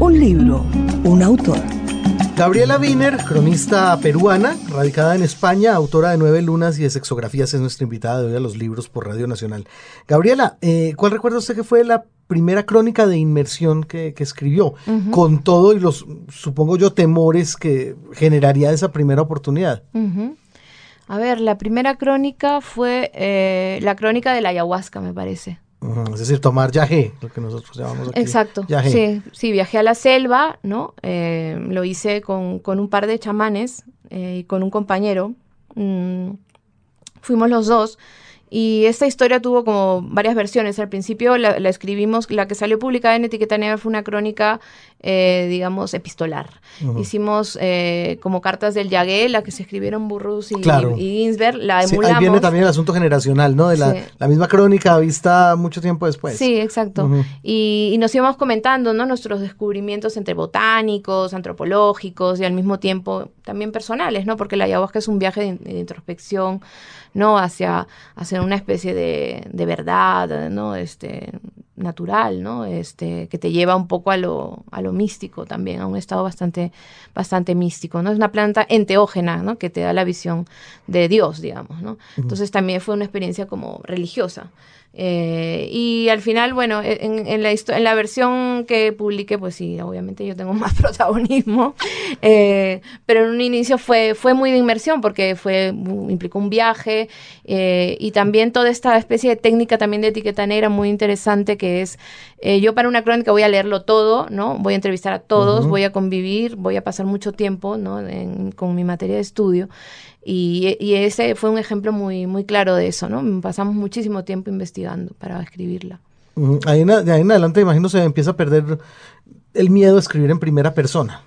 Un libro, un autor. Gabriela Wiener, cronista peruana, radicada en España, autora de Nueve Lunas y de Sexografías, es nuestra invitada de hoy a los libros por Radio Nacional. Gabriela, eh, ¿cuál recuerda usted que fue la primera crónica de inmersión que, escribió? Con todo y los, supongo yo, temores que generaría esa primera oportunidad. A ver, la primera crónica fue eh, la crónica de la ayahuasca, me parece. Es decir, tomar viaje, lo que nosotros llamamos aquí. Exacto. Sí, sí, viajé a la selva, ¿no? Eh, lo hice con, un par de chamanes eh, y con un compañero. Mm, fuimos los dos y esta historia tuvo como varias versiones. Al principio la, escribimos, la que salió publicada en Etiqueta Negra fue una crónica, eh, digamos, epistolar. Hicimos eh, como cartas del Yagué, la que se escribieron Burrus y, Ginsberg, la emulamos. ahí viene también el asunto generacional, ¿no? De la, la misma crónica vista mucho tiempo después. Sí, exacto. y, nos íbamos comentando, ¿no? Nuestros descubrimientos entre botánicos, antropológicos y al mismo tiempo también personales, ¿no? Porque la ayahuasca es un viaje de introspección ¿no? Hacia, hacia una especie de, de verdad, ¿no? Este, natural, ¿no? Este, que te lleva un poco a lo, a lo místico también, a un estado bastante, bastante místico, ¿no? Es una planta enteógena, ¿no? Que te da la visión de Dios, digamos, ¿no? Entonces también fue una experiencia como religiosa. Eh, y al final, bueno, e, en, la en la versión que publiqué, pues sí, obviamente yo tengo más protagonismo, eh, pero en un inicio fue, fue muy de inmersión porque fue, implicó un viaje eh, y también toda esta especie de técnica también de etiqueta negra muy interesante que es, yo para una crónica voy a leerlo todo, ¿no? Voy a entrevistar a todos, voy a convivir, voy a pasar mucho tiempo, ¿no? con mi materia de estudio. Y, ese fue un ejemplo muy, muy claro de eso, ¿no? Pasamos muchísimo tiempo investigando para escribirla. Ahí en, de ahí en adelante, imagino, se empieza a perder el miedo a escribir en primera persona.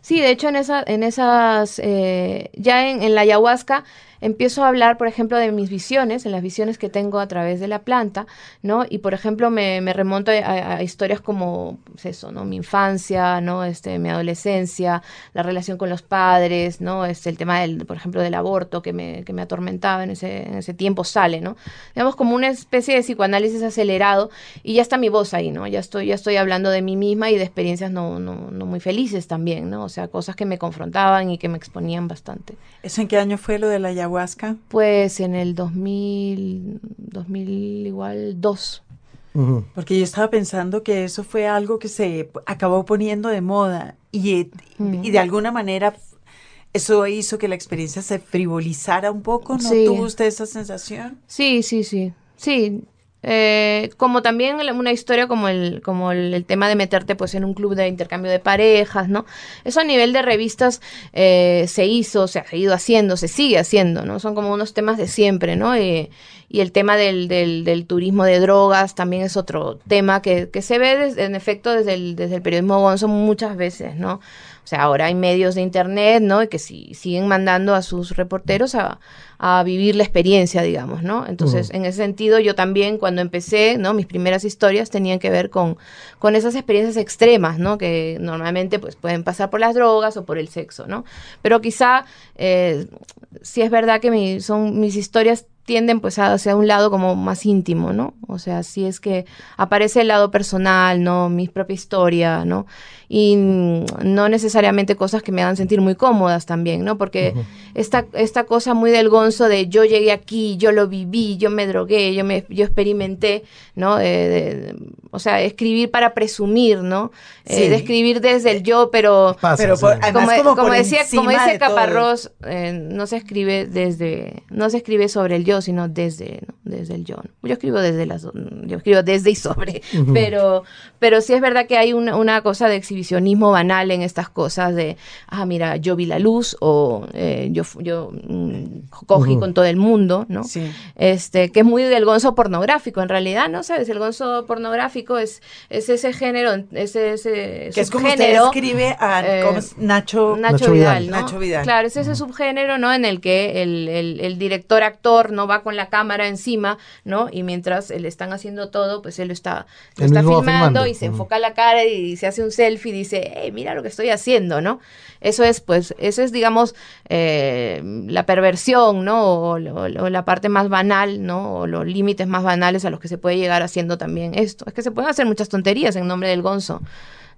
Sí, de hecho, en, esa, en esas, eh, ya en, la ayahuasca, empiezo a hablar, por ejemplo, de mis visiones, en las visiones que tengo a través de la planta, ¿no? Y, por ejemplo, me, remonto a, historias como, pues eso, ¿no? Mi infancia, ¿no? Este, mi adolescencia, la relación con los padres, ¿no? Este, el tema, del, por ejemplo, del aborto que me, que me atormentaba en ese, en ese tiempo sale, ¿no? Digamos, como una especie de psicoanálisis acelerado y ya está mi voz ahí, ¿no? Ya estoy, ya estoy hablando de mí misma y de experiencias no, no, no muy felices también, ¿no? O sea, cosas que me confrontaban y que me exponían bastante. ¿Eso en qué año fue lo de la ayahuasca? Pues en el 2000, 2000 igual, dos. Porque yo estaba pensando que eso fue algo que se acabó poniendo de moda y, y de alguna manera eso hizo que la experiencia se frivolizara un poco, ¿no tuvo usted esa sensación? Sí, sí, sí. Sí, eh, como también una historia como el como el, tema de meterte pues en un club de intercambio de parejas no eso a nivel de revistas eh, se hizo se ha ido haciendo se sigue haciendo no son como unos temas de siempre no y el tema del, del, turismo de drogas también es otro tema que, que se ve en efecto desde el, desde el periodismo gonzo muchas veces no o sea ahora hay medios de internet no y que si, siguen mandando a sus reporteros a a vivir la experiencia, digamos, ¿no? Entonces, en ese sentido, yo también cuando empecé, ¿no? Mis primeras historias tenían que ver con, con esas experiencias extremas, ¿no? Que normalmente pues pueden pasar por las drogas o por el sexo, ¿no? Pero quizá, eh, si es verdad que son mis historias tienden pues hacia un lado como más íntimo, ¿no? O sea, si es que aparece el lado personal, ¿no? Mi propia historia, ¿no? Y no necesariamente cosas que me hagan sentir muy cómodas también, ¿no? Porque esta, esta cosa muy del gonzo de yo llegué aquí, yo lo viví, yo me drogué, yo me yo experimenté, ¿no? o sea, escribir para presumir, ¿no? Eh, de escribir desde el yo, pero, pero como, decía, como dice Caparrós, eh, no se escribe desde, no se escribe sobre el yo, sino desde, desde el yo. Yo escribo desde las, yo escribo desde y sobre, pero, pero sí es verdad que hay una, una, cosa de exhibicionismo banal en estas cosas de, ah, mira, yo vi la luz o eh, yo, yo mm, cogí con todo el mundo, ¿no? Sí. Este, que es muy del gonzo pornográfico, en realidad, ¿no? ¿Sabes? El gonzo pornográfico es, es ese género, ese, ese que es como usted escribe a eh, Nacho, Nacho, Vidal, Nacho Vidal. Claro, es ese subgénero, ¿no? En el que el, el, el director actor no va con la cámara encima, ¿no? Y mientras le están haciendo todo, pues él está, lo está filmando, y se enfoca la cara y se hace un selfie y dice, hey, mira lo que estoy haciendo, ¿no? Eso es, pues, eso es, digamos, eh, la perversión, ¿no? O, la parte más banal, ¿no? O los límites más banales a los que se puede llegar haciendo también esto. Es que se pueden hacer muchas tonterías en nombre del gonzo.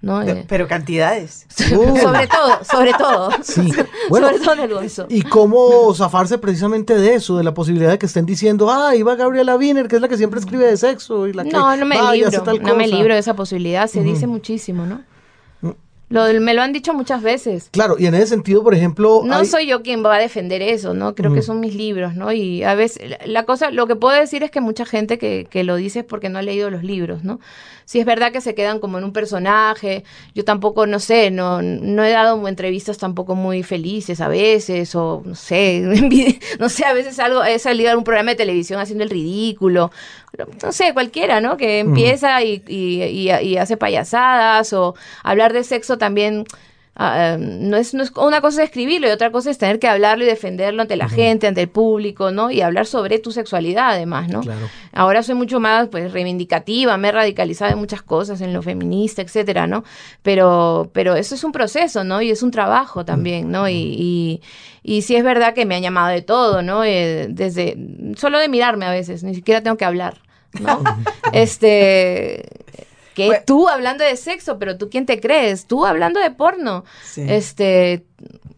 ¿no? Eh, pero cantidades. sobre todo, sobre todo. Sí. Bueno, sobre todo en el gonzo. ¿Y cómo zafarse precisamente de eso, de la posibilidad de que estén diciendo, ah, iba Gabriela Wiener, que es la que siempre escribe de sexo y la que No, no me libro, no me cosa"? libro de esa posibilidad, se dice muchísimo, ¿no? Lo, me lo han dicho muchas veces. Claro, y en ese sentido, por ejemplo, No hay- soy yo quien va a defender eso, ¿no? Creo que son mis libros, ¿no? Y a veces, la- cosa, lo que puedo decir es que mucha gente que, que lo dice es porque no ha leído los libros, ¿no? Si es verdad que se quedan como en un personaje, yo tampoco, no sé, no, no he dado entrevistas tampoco muy felices a veces, o no sé, no sé, a veces algo, he salido a un programa de televisión haciendo el ridículo, no sé, cualquiera, ¿no? Que empieza y, y- y- y hace payasadas, o hablar de sexo también ah, eh, no, es, no es una cosa es escribirlo y otra cosa es tener que hablarlo y defenderlo ante la gente, ante el público, ¿no? Y hablar sobre tu sexualidad además, ¿no? Claro. Ahora soy mucho más pues reivindicativa, me he radicalizado en muchas cosas, en lo feminista, etcétera, ¿no? Pero, pero eso es un proceso, ¿no? Y es un trabajo también, ¿no? Y, y, y sí es verdad que me han llamado de todo, ¿no? Eh, desde, solo de mirarme a veces, ni siquiera tengo que hablar, ¿no? este, que Bueno. tú hablando de sexo, pero tú quién te crees, tú hablando de porno, Sí. este,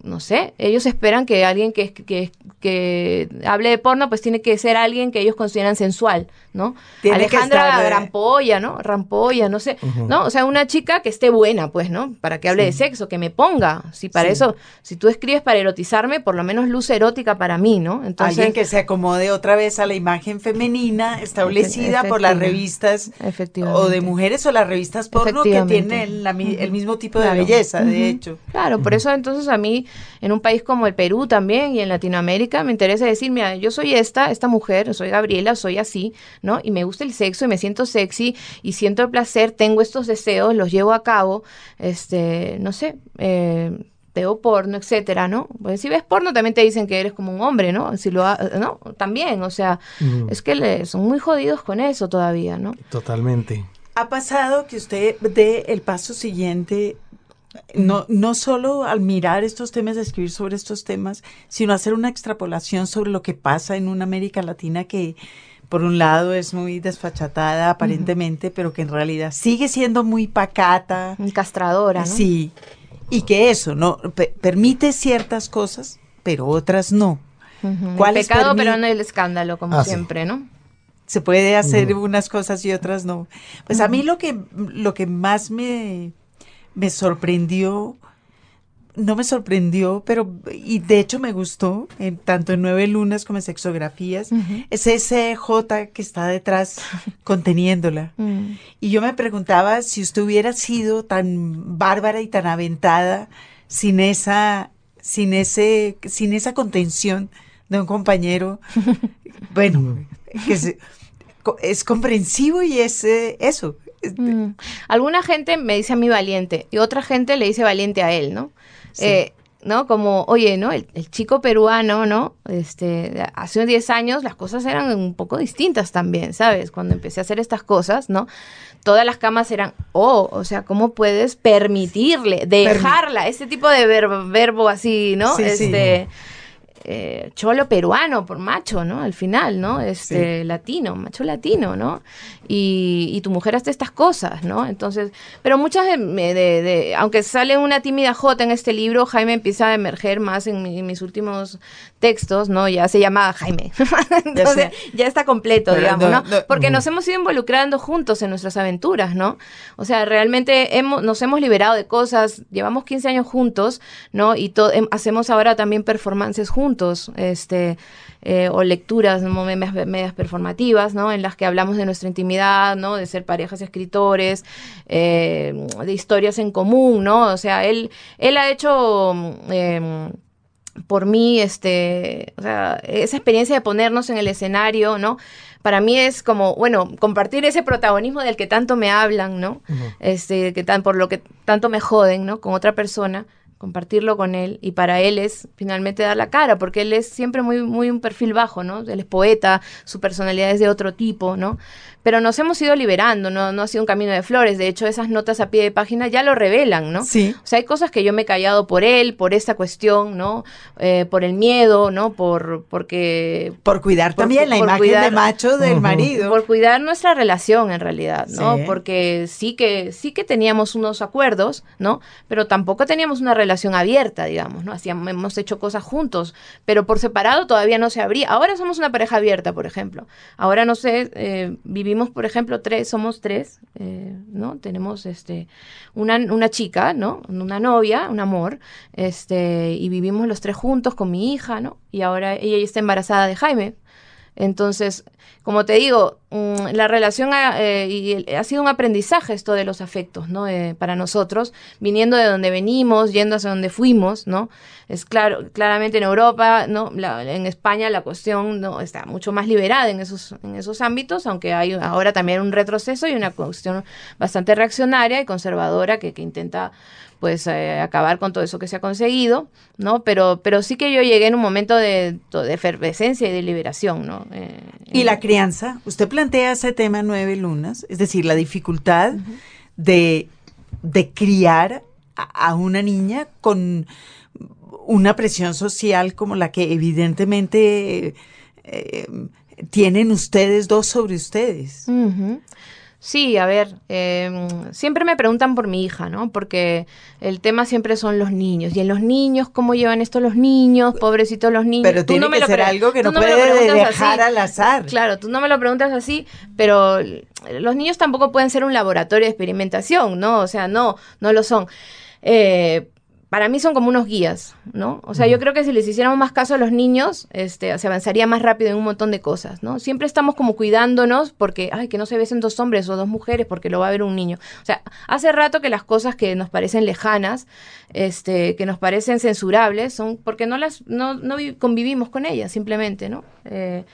no sé, ellos esperan que alguien que, que, que hable de porno, pues tiene que ser alguien que ellos consideran sensual, ¿no? Tiene que Alejandra estar, eh, Rampolla, ¿no? Rampolla, no sé, ¿no? O sea, una chica que esté buena, pues, ¿no? Para que hable de sexo, que me ponga. Si para Sí. eso, si tú escribes para erotizarme, por lo menos luz erótica para mí, ¿no? Entonces, Alguien que se acomode otra vez a la imagen femenina establecida por las revistas o de mujeres o las revistas porno que tienen la el mismo tipo de Claro. belleza, de hecho. Claro, por eso entonces a mí, en un país como el Perú también y en Latinoamérica, me interesa decir, mira, yo soy esta, esta mujer, soy Gabriela, soy así, ¿no? Y me gusta el sexo y me siento sexy y siento el placer, tengo estos deseos, los llevo a cabo, este, no sé, eh, veo porno, etcétera, ¿no? Pues si ves porno también te dicen que eres como un hombre, ¿no? Si lo ha- ¿no? También, o sea, Ujú. es que le- son muy jodidos con eso todavía, ¿no? totalmente. Ha pasado que usted dé el paso siguiente, no, no solo al mirar estos temas, escribir sobre estos temas, sino hacer una extrapolación sobre lo que pasa en una América Latina que, por un lado, es muy desfachatada aparentemente, pero que en realidad sigue siendo muy pacata. Castradora, ¿no? Sí, y que eso no pe- permite ciertas cosas, pero otras no. Ujú. El ¿Cuáles pecado, pero no el escándalo, como Ah, sí. siempre, ¿no? Se puede hacer unas cosas y otras no. Pues a mí lo que, lo que más me, me sorprendió, no me sorprendió, pero, y de hecho me gustó, en, tanto en Nueve Lunas como en Sexografías, es ese J que está detrás conteniéndola. Mm. Y yo me preguntaba si usted hubiera sido tan bárbara y tan aventada sin esa, sin ese, sin esa contención de un compañero. bueno, que se- co- es comprensivo y es eh, eso. Es- Mm. Alguna gente me dice a mí valiente y otra gente le dice valiente a él, ¿no? Sí. Eh, ¿No? Como, oye, ¿no? El, el chico peruano, ¿no? Este, hace 10 años las cosas eran un poco distintas también, ¿sabes? Cuando empecé a hacer estas cosas, ¿no? Todas las camas eran, oh, o sea, ¿cómo puedes permitirle, dejarla? Ese tipo de verbo, verbo así, ¿no? Sí, sí. Eh, cholo peruano, por macho, ¿no? Al final, ¿no? Este, latino, macho latino, ¿no? Y, y tu mujer hace estas cosas, ¿no? Entonces, pero muchas de, de- de- aunque sale una tímida J en este libro, Jaime empieza a emerger más en, mi- en mis últimos textos, ¿no? Ya se llama Jaime. Entonces, ya está completo, Pero digamos, no, ¿no? no, Porque nos hemos ido involucrando juntos en nuestras aventuras, ¿no? O sea, realmente hemos, nos hemos liberado de cosas, llevamos 15 años juntos, ¿no? Y em- hacemos ahora también performances juntos, este, eh, o lecturas ¿no? medias, medias performativas, ¿no? En las que hablamos de nuestra intimidad, ¿no? De ser parejas escritores, eh, de historias en común, ¿no? O sea, él, él ha hecho... em, por mí, este, o sea, esa experiencia de ponernos en el escenario, ¿no? Para mí es como, bueno, compartir ese protagonismo del que tanto me hablan, ¿no? Este, que tan, por lo que tanto me joden, ¿no? Con otra persona, compartirlo con él y para él es finalmente dar la cara, porque él es siempre muy, muy un perfil bajo, ¿no? Él es poeta, su personalidad es de otro tipo, ¿no? pero nos hemos ido liberando, no, no ha sido un camino de flores, de hecho esas notas a pie de página ya lo revelan, ¿no? Sí. O sea, hay cosas que yo me he callado por él, por esta cuestión, ¿no? Eh, por el miedo, ¿no? Por, porque... Por cuidar Por- también la por imagen cuidar- de macho del Ujú. marido. Por cuidar nuestra relación en realidad, ¿no? Sí. Porque sí que, sí que teníamos unos acuerdos, ¿no? Pero tampoco teníamos una relación abierta, digamos, ¿no? Hacíamos, hemos hecho cosas juntos, pero por separado todavía no se abría. Ahora somos una pareja abierta, por ejemplo. Ahora, no sé, eh, vivimos, por ejemplo, tres, somos tres, eh, ¿no? Tenemos este una, una chica, ¿no? Una novia, un amor, este, y vivimos los tres juntos con mi hija, ¿no? Y ahora ella está embarazada de Jaime. Entonces, como te digo, mm, la relación ha, eh, y ha sido un aprendizaje esto de los afectos, ¿no? Eh, para nosotros, viniendo de donde venimos, yendo hacia donde fuimos, ¿no? Es claro, claramente en Europa, ¿no? La- en España la cuestión no está mucho más liberada en esos, en esos ámbitos, aunque hay ahora también un retroceso y una cuestión bastante reaccionaria y conservadora que, intenta pues eh, acabar con todo eso que se ha conseguido, ¿no? Pero, pero sí que yo llegué en un momento de, de efervescencia y de liberación, ¿no? Crianza, usted plantea ese tema nueve lunas, es decir, la dificultad de, de criar a, a una niña con una presión social como la que evidentemente eh, tienen ustedes dos sobre ustedes. Ujú. Sí, a ver, eh, siempre me preguntan por mi hija, ¿no? Porque el tema siempre son los niños. Y en los niños, ¿cómo llevan esto los niños? Pobrecitos los niños. Pero Tú tiene no me que lo ser pre- algo que tú no puede dejar así. al azar. Claro, tú no me lo preguntas así, pero los niños tampoco pueden ser un laboratorio de experimentación, ¿no? O sea, no, no lo son. Eh, para mí son como unos guías, ¿no? O sea, yo creo que si les hiciéramos más caso a los niños, este, se avanzaría más rápido en un montón de cosas, ¿no? Siempre estamos como cuidándonos porque, ay, que no se besen dos hombres o dos mujeres porque lo va a ver un niño. O sea, hace rato que las cosas que nos parecen lejanas, este, que nos parecen censurables, son porque no las, no, no vi- convivimos con ellas, simplemente, ¿no? Eh,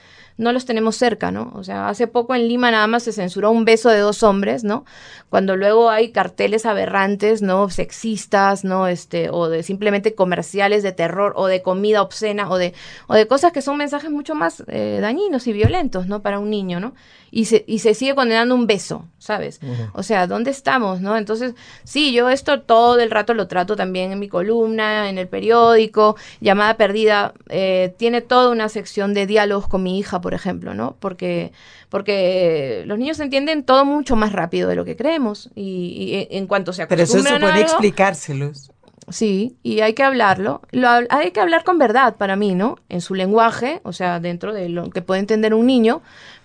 no los tenemos cerca, ¿no? O sea, hace poco en Lima nada más se censuró un beso de dos hombres, ¿no? Cuando luego hay carteles aberrantes, ¿no? Sexistas, ¿no? Este, o de simplemente comerciales de terror, o de comida obscena, o de, o de cosas que son mensajes mucho más eh, dañinos y violentos, ¿no? Para un niño, ¿no? Y se, y se sigue condenando un beso, ¿sabes? O sea, ¿dónde estamos, no? Entonces, sí, yo esto todo el rato lo trato también en mi columna, en el periódico, Llamada Perdida, eh, tiene toda una sección de diálogos con mi hija, por ejemplo, ¿no? Porque, porque los niños entienden todo mucho más rápido de lo que creemos y, y en cuanto se Pero eso acostumbran a supone algo- explicárselos. Sí, y hay que hablarlo. Lo hay que hablar con verdad para mí, ¿no? En su lenguaje, o sea, dentro de lo que puede entender un niño,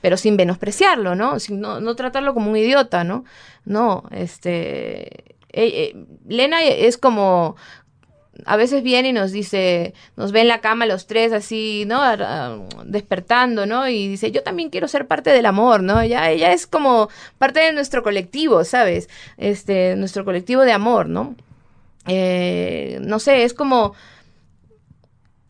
pero sin menospreciarlo, ¿no? Sin no, no tratarlo como un idiota, ¿no? No, este... eh, eh, Lena es como... A veces viene y nos dice, nos ve en la cama los tres así, ¿no? Ah, Despertando, ¿no? Y dice, yo también quiero ser parte del amor, ¿no? Ella, ella es como parte de nuestro colectivo, ¿sabes? Este, nuestro colectivo de amor, ¿no? eh, no sé, es como...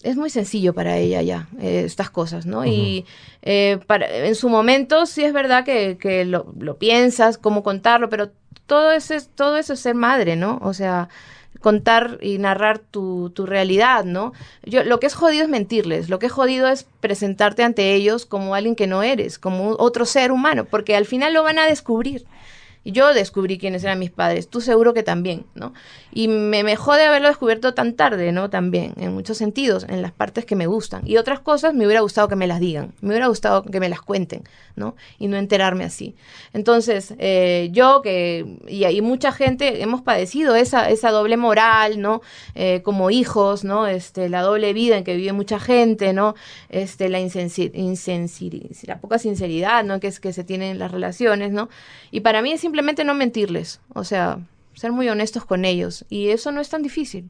Es muy sencillo para ella ya, eh, estas cosas, ¿no? Y eh, para, en su momento sí es verdad que, que lo, lo piensas, cómo contarlo, pero todo eso, es, todo eso es ser madre, ¿no? O sea, contar y narrar tu, tu realidad, ¿no? Yo, lo que es jodido es mentirles, lo que es jodido es presentarte ante ellos como alguien que no eres, como otro ser humano, porque al final lo van a descubrir. Y yo descubrí quiénes eran mis padres, tú seguro que también, ¿no? Y me, me jode haberlo descubierto tan tarde, ¿no? También, en muchos sentidos, en las partes que me gustan. Y otras cosas me hubiera gustado que me las digan, me hubiera gustado que me las cuenten, ¿no? Y no enterarme así. Entonces, eh, yo que, y, y mucha gente hemos padecido esa, esa doble moral, ¿no? Eh, como hijos, ¿no? Este, la doble vida en que vive mucha gente, ¿no? Este, la, insensi insensi- la poca sinceridad, ¿no? Que es que se tienen en las relaciones, ¿no? Y para mí es no mentirles, o sea, ser muy honestos con ellos. Y eso no es tan difícil.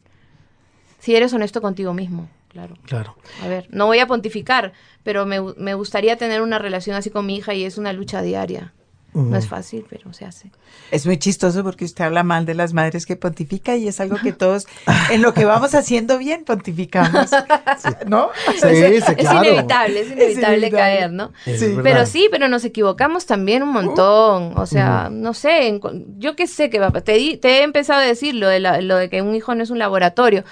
Si eres honesto contigo mismo, claro. Claro. A ver, no voy a pontificar, pero me, me gustaría tener una relación así con mi hija y es una lucha diaria. No es fácil, pero se hace. Es muy chistoso porque usted habla mal de las madres que pontifica y es algo que todos, en lo que vamos haciendo bien, pontificamos. ¿No? Sí, sí, Es claro. inevitable, es inevitable inevitable. caer, ¿no? Pero sí, pero nos equivocamos también un montón. O sea, no sé, en yo qué sé que va a pa- te, di- te he empezado a decir lo de, la- lo de que un hijo no es un laboratorio.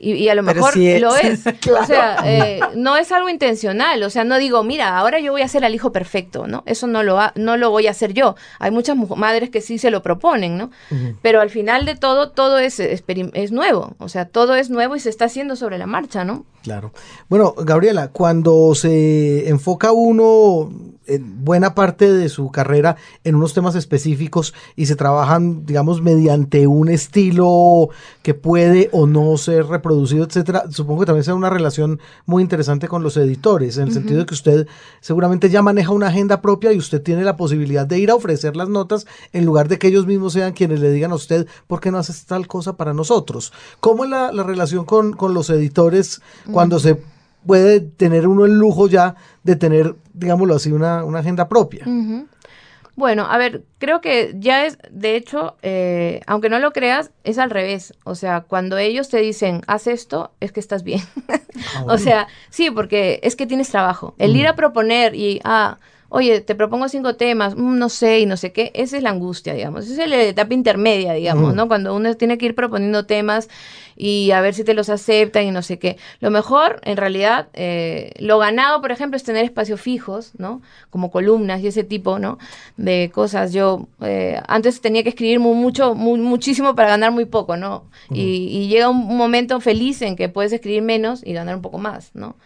Y, a lo mejor lo es. O sea, eh, no es algo intencional. O sea, no digo, mira, ahora yo voy a ser el hijo perfecto, ¿no? Eso no lo, no lo voy a hacer yo. Hay muchas madres que sí se lo proponen, ¿no? Pero al final de todo, todo es, es nuevo. O sea, todo es nuevo y se está haciendo sobre la marcha, ¿no? Claro. Bueno, Gabriela, cuando se enfoca uno en buena parte de su carrera en unos temas específicos y se trabajan, digamos, mediante un estilo que puede o no ser reproducido, etcétera, supongo que también sea una relación muy interesante con los editores, en el sentido de que usted seguramente ya maneja una agenda propia y usted tiene la posibilidad de ir a ofrecer las notas en lugar de que ellos mismos sean quienes le digan a usted por qué no haces tal cosa para nosotros. ¿Cómo es la, relación con, con los editores? cuando se puede tener uno el lujo ya de tener, digámoslo así, una, agenda propia. Bueno, a ver, creo que ya es, de hecho, eh, aunque no lo creas, es al revés. O sea, cuando ellos te dicen, haz esto, es que estás bien. Ah, o sea, sí, porque es que tienes trabajo. El ir a proponer y, ah, oye, te propongo cinco temas, mm, no sé y no sé qué, esa es la angustia, digamos, esa es la etapa intermedia, digamos, ¿no? Cuando uno tiene que ir proponiendo temas y a ver si te los aceptan y no sé qué. Lo mejor, en realidad, eh, lo ganado, por ejemplo, es tener espacios fijos, ¿no? Como columnas y ese tipo, ¿no? De cosas. Yo eh, antes tenía que escribir mucho, muchísimo para ganar muy poco, ¿no? y, y, llega un momento feliz en que puedes escribir menos y ganar un poco más, ¿no?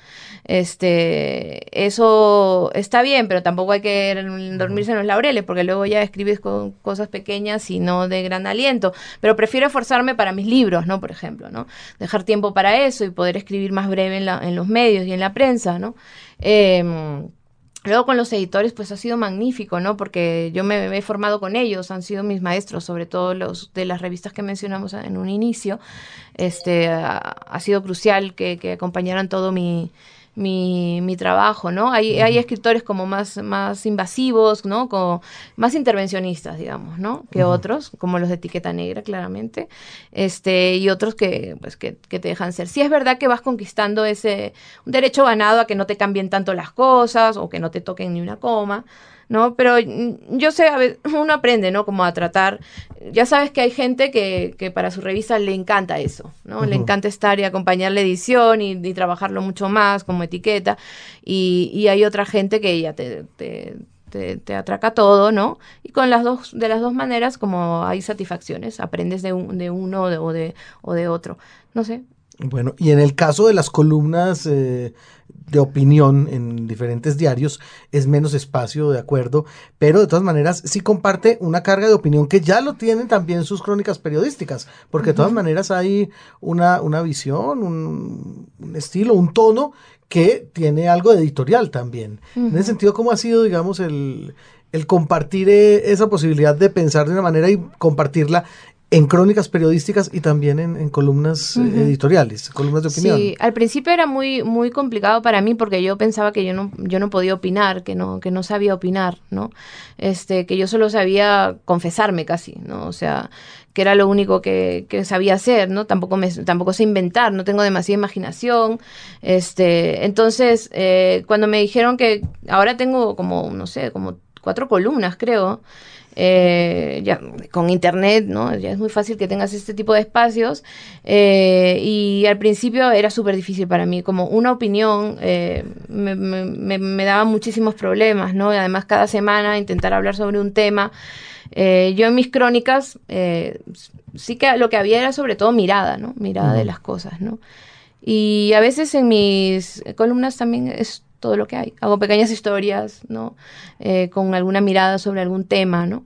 Este, eso está bien, pero tampoco hay que dormirse en los laureles, porque luego ya escribes con cosas pequeñas y no de gran aliento. Pero prefiero esforzarme para mis libros, ¿no? Por ejemplo, ¿no? Dejar tiempo para eso y poder escribir más breve en, la, en los medios y en la prensa, ¿no? Em, luego con los editores, pues ha sido magnífico, ¿no? Porque yo me, he formado con ellos, han sido mis maestros, sobre todo los de las revistas que mencionamos en un inicio. Este, ha, sido crucial que, que acompañaran todo mi, mi, mi trabajo, ¿no? Hay, hay escritores como más, más invasivos, ¿no? Como más intervencionistas, digamos, ¿no? Que otros, como los de etiqueta negra, claramente, este, y otros que, pues, que, que, te dejan ser. Sí es verdad que vas conquistando ese un derecho ganado a que no te cambien tanto las cosas o que no te toquen ni una coma, ¿no? Pero mm, yo sé, a veces uno aprende, ¿no? Como a tratar. Ya sabes que hay gente que, que para su revista le encanta eso, ¿no? Le encanta estar y acompañar la edición y, trabajarlo mucho más como etiqueta. Y, y hay otra gente que ya te, te te, atraca todo, ¿no? Y con las dos, de las dos maneras, como hay satisfacciones, aprendes de, un, de uno o de, o de otro. No sé, bueno, y en el caso de las columnas eh, de opinión en diferentes diarios, es menos espacio, de acuerdo, pero de todas maneras sí comparte una carga de opinión que ya lo tienen también sus crónicas periodísticas, porque de todas maneras hay una, una visión, un, estilo, un tono que tiene algo de editorial también. En ese sentido, ¿cómo ha sido, digamos, el, el compartir eh, esa posibilidad de pensar de una manera y compartirla en crónicas periodísticas y también en, columnas eh, editoriales, columnas de opinión. Sí, al principio era muy muy complicado para mí porque yo pensaba que yo no yo no podía opinar, que no que no sabía opinar, ¿no? Este, que yo solo sabía confesarme casi, ¿no? O sea, que era lo único que, que sabía hacer, ¿no? Tampoco me tampoco sé inventar, no tengo demasiada imaginación. Este, entonces, eh, cuando me dijeron que ahora tengo como no sé, como cuatro columnas, creo. Eh, ya con internet, ¿no? Ya es muy fácil que tengas este tipo de espacios. Eh, y al principio era súper difícil para mí, como una opinión eh, me, me, daba muchísimos problemas, ¿no? Y además cada semana intentar hablar sobre un tema. yo en mis crónicas sí que lo que había era sobre todo mirada, ¿no? Mirada de las cosas, ¿no? Y a veces en mis columnas también es todo lo que hay. Hago pequeñas historias, ¿no? Eh, con alguna mirada sobre algún tema, ¿no?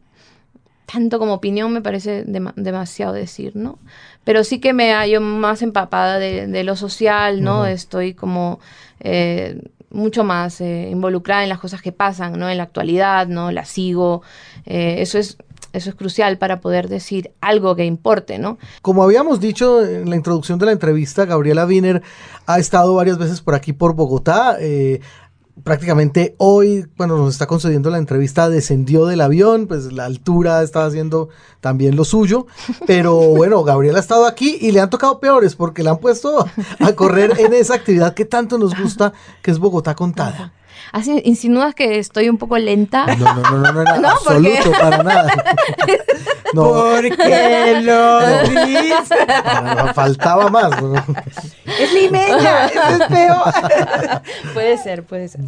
Tanto como opinión me parece demasiado decir, ¿no? Pero sí que me hallo más empapada de, lo social, ¿no? Estoy como eh, mucho más eh, involucrada en las cosas que pasan, ¿no? En la actualidad, ¿no? La sigo. eso es eso es crucial para poder decir algo que importe, ¿no? Como habíamos dicho en la introducción de la entrevista, Gabriela Wiener ha estado varias veces por aquí por Bogotá. Eh, prácticamente hoy, cuando nos está concediendo la entrevista, descendió del avión, pues la altura estaba haciendo también lo suyo, pero bueno, Gabriela ha estado aquí y le han tocado peores porque le han puesto a correr en esa actividad que tanto nos gusta, que es Bogotá contada. Así insinúas que estoy un poco lenta. No, no, no, no, no, no, No, porque- absoluto, para nada. No, ¿Por qué lo dices? no, faltaba más. ¿no? Es limeña, eso es peor. puede ser, puede ser.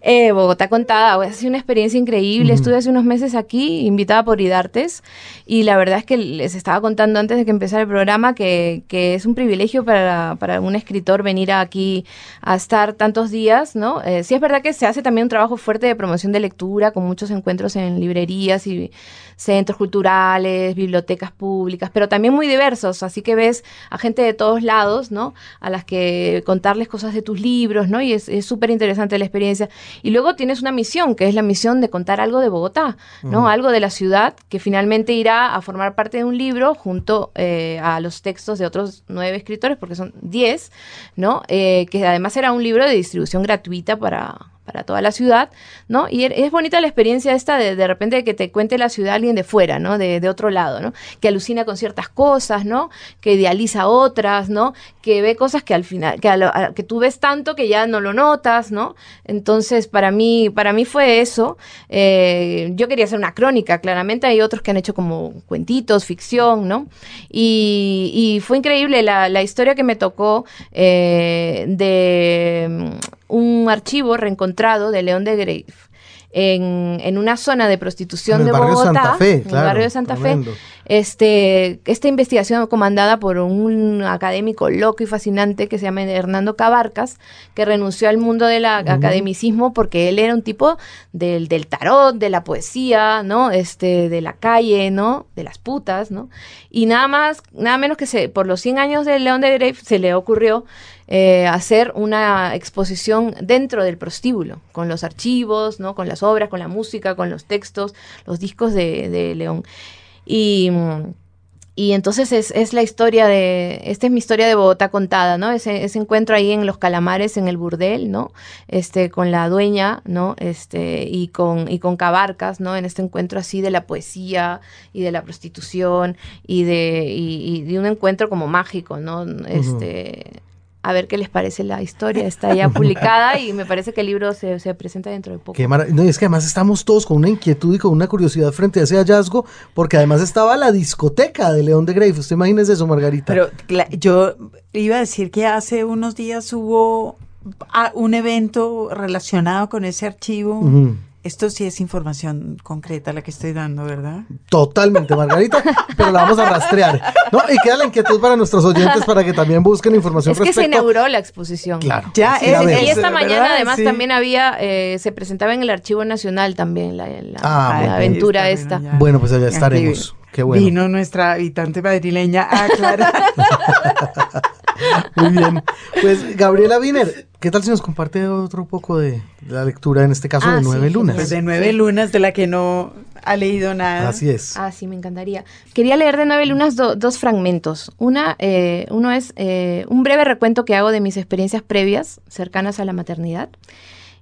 Eh, Bogotá contada, ha sido una experiencia increíble. Estuve hace unos meses aquí, invitada por Idartes, y la verdad es que les estaba contando antes de que empezara el programa que, que es un privilegio para, para un escritor venir aquí a estar tantos días, ¿no? Eh, sí es verdad que se hace también un trabajo fuerte de promoción de lectura, con muchos encuentros en librerías y centros culturales, bibliotecas públicas, pero también muy diversos, así que ves a gente de todos lados, ¿no? A las que contarles cosas de tus libros, ¿no? Y es súper interesante la experiencia. Y luego tienes una misión, que es la misión de contar algo de Bogotá, ¿no? Algo de la ciudad, que finalmente irá a formar parte de un libro junto eh, a los textos de otros nueve escritores, porque son diez, ¿no? Eh, que además era un libro de distribución gratuita para para toda la ciudad, ¿no? Y er- es bonita la experiencia esta de de repente que te cuente la ciudad alguien de fuera, ¿no? De, de otro lado, ¿no? Que alucina con ciertas cosas, ¿no? Que idealiza otras, ¿no? Que ve cosas que al final, que, a lo- que tú ves tanto que ya no lo notas, ¿no? Entonces, para mí, para mí fue eso. Eh, yo quería hacer una crónica, claramente hay otros que han hecho como cuentitos, ficción, ¿no? Y, y fue increíble la, la historia que me tocó eh, de un archivo reencontrado de León de Grave. En, en una zona de prostitución En el de barrio Bogotá, Santa Fe, en el barrio de Santa tremendo. Fe, este, esta investigación comandada por un académico loco y fascinante que se llama Hernando Cabarcas, que renunció al mundo del academicismo porque él era un tipo del, del tarot, de la poesía, ¿no? Este, de la calle, ¿no? De las putas, ¿no? Y nada más, nada menos que se, por los 100 años de León de Grave se le ocurrió eh, hacer una exposición dentro del prostíbulo, con los archivos, ¿no? Con las obras, con la música, con los textos, los discos de, de León. Y, y entonces es, es la historia de, esta es mi historia de Bogotá contada, ¿no? Ese, ese encuentro ahí en Los Calamares, en el burdel, ¿no? Este, con la dueña, ¿no? Este, y con, y con Cabarcas, ¿no? En este encuentro así de la poesía y de la prostitución y de, y, y de un encuentro como mágico, ¿no? Este, a ver qué les parece la historia, está ya publicada y me parece que el libro se, se presenta dentro de poco. Qué no, y es que además estamos todos con una inquietud y con una curiosidad frente a ese hallazgo, porque además estaba la discoteca de León de Grave. ¿Usted imagínese eso, Margarita? Pero yo iba a decir que hace unos días hubo ah, un evento relacionado con ese archivo. Esto sí es información concreta la que estoy dando, ¿verdad? Totalmente, Margarita, pero la vamos a rastrear. No, y queda la inquietud para nuestros oyentes para que también busquen información Es que se inauguró la exposición. Claro. Ya, es-. Y esta ¿verdad? mañana además Sí. también había, eh, se presentaba en el Archivo Nacional también la, la- Ah, la bueno. aventura Está esta. bueno, ya. Bueno, pues allá estaremos. Qué bueno. Vino nuestra habitante madrileña a aclarar. Muy bien. Pues Gabriela Wiener, ¿qué tal si nos comparte otro poco de la lectura, en este caso Ah, de sí, Nueve Lunas? Pues de nueve lunas de la que no ha leído nada. Así es. Ah, sí, me encantaría. Quería leer de Nueve Lunas do- dos fragmentos. Una, eh, uno es eh, un breve recuento que hago de mis experiencias previas cercanas a la maternidad.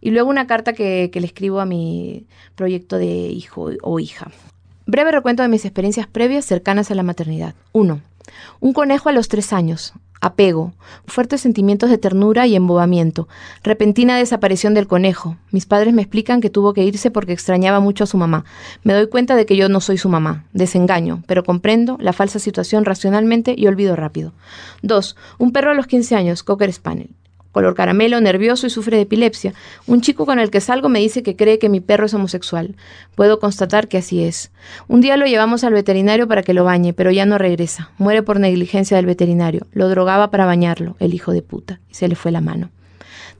Y luego una carta que, que le escribo a mi proyecto de hijo o hija. Breve recuento de mis experiencias previas cercanas a la maternidad. 1. Un conejo a los tres años. Apego. Fuertes sentimientos de ternura y embobamiento. Repentina desaparición del conejo. Mis padres me explican que tuvo que irse porque extrañaba mucho a su mamá. Me doy cuenta de que yo no soy su mamá. Desengaño, pero comprendo la falsa situación racionalmente y olvido rápido. 2. Un perro a los 15 años, Cocker Spaniel color caramelo, nervioso y sufre de epilepsia. Un chico con el que salgo me dice que cree que mi perro es homosexual. Puedo constatar que así es. Un día lo llevamos al veterinario para que lo bañe, pero ya no regresa. Muere por negligencia del veterinario. Lo drogaba para bañarlo, el hijo de puta, y se le fue la mano.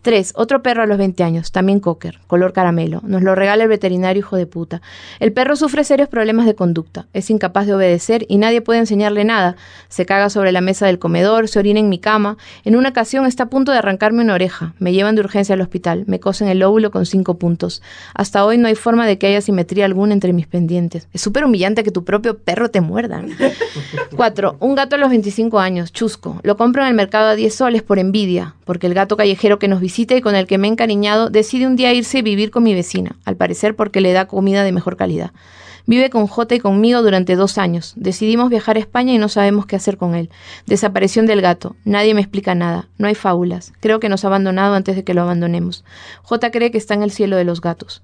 3. Otro perro a los 20 años, también cocker, color caramelo. Nos lo regala el veterinario hijo de puta. El perro sufre serios problemas de conducta. Es incapaz de obedecer y nadie puede enseñarle nada. Se caga sobre la mesa del comedor, se orina en mi cama. En una ocasión está a punto de arrancarme una oreja. Me llevan de urgencia al hospital. Me cosen el lóbulo con cinco puntos. Hasta hoy no hay forma de que haya simetría alguna entre mis pendientes. Es súper humillante que tu propio perro te muerda. 4. Un gato a los 25 años, chusco. Lo compro en el mercado a 10 soles por envidia, porque el gato callejero que nos visita y con el que me he encariñado decide un día irse y vivir con mi vecina, al parecer porque le da comida de mejor calidad. Vive con J y conmigo durante dos años. Decidimos viajar a España y no sabemos qué hacer con él. Desaparición del gato. Nadie me explica nada. No hay fábulas. Creo que nos ha abandonado antes de que lo abandonemos. J cree que está en el cielo de los gatos.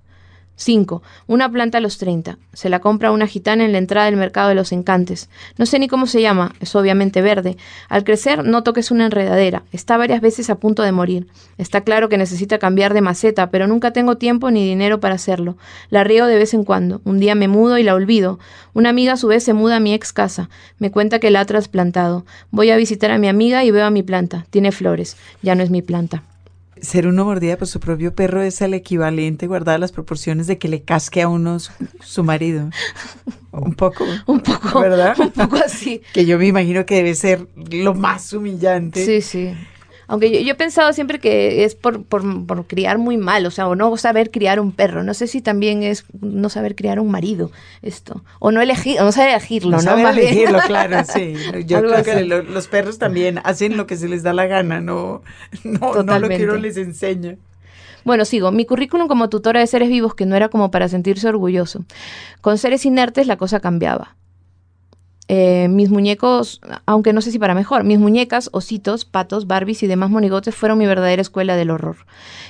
5. Una planta a los 30. Se la compra una gitana en la entrada del mercado de los encantes. No sé ni cómo se llama, es obviamente verde. Al crecer noto que es una enredadera. Está varias veces a punto de morir. Está claro que necesita cambiar de maceta, pero nunca tengo tiempo ni dinero para hacerlo. La riego de vez en cuando. Un día me mudo y la olvido. Una amiga a su vez se muda a mi ex casa. Me cuenta que la ha trasplantado. Voy a visitar a mi amiga y veo a mi planta. Tiene flores. Ya no es mi planta. Ser uno mordida por su propio perro es el equivalente, guardar las proporciones, de que le casque a uno su, marido. Un poco. Un poco. ¿Verdad? Un poco así. que yo me imagino que debe ser lo más humillante. Sí, sí. Aunque yo, he pensado siempre que es por, por, criar muy mal, o sea, o no saber criar un perro. No sé si también es no saber criar un marido, esto. O no elegir, o no saber elegirlo, ¿no? Saber elegirlo, claro, sí. Yo creo que los perros también hacen lo que se les da la gana, no, no, no lo que uno les enseña. Bueno, sigo. Mi currículum como tutora de seres vivos, que no era como para sentirse orgulloso. Con seres inertes la cosa cambiaba. Eh, mis muñecos, aunque no sé si para mejor, mis muñecas, ositos, patos, Barbies y demás monigotes fueron mi verdadera escuela del horror.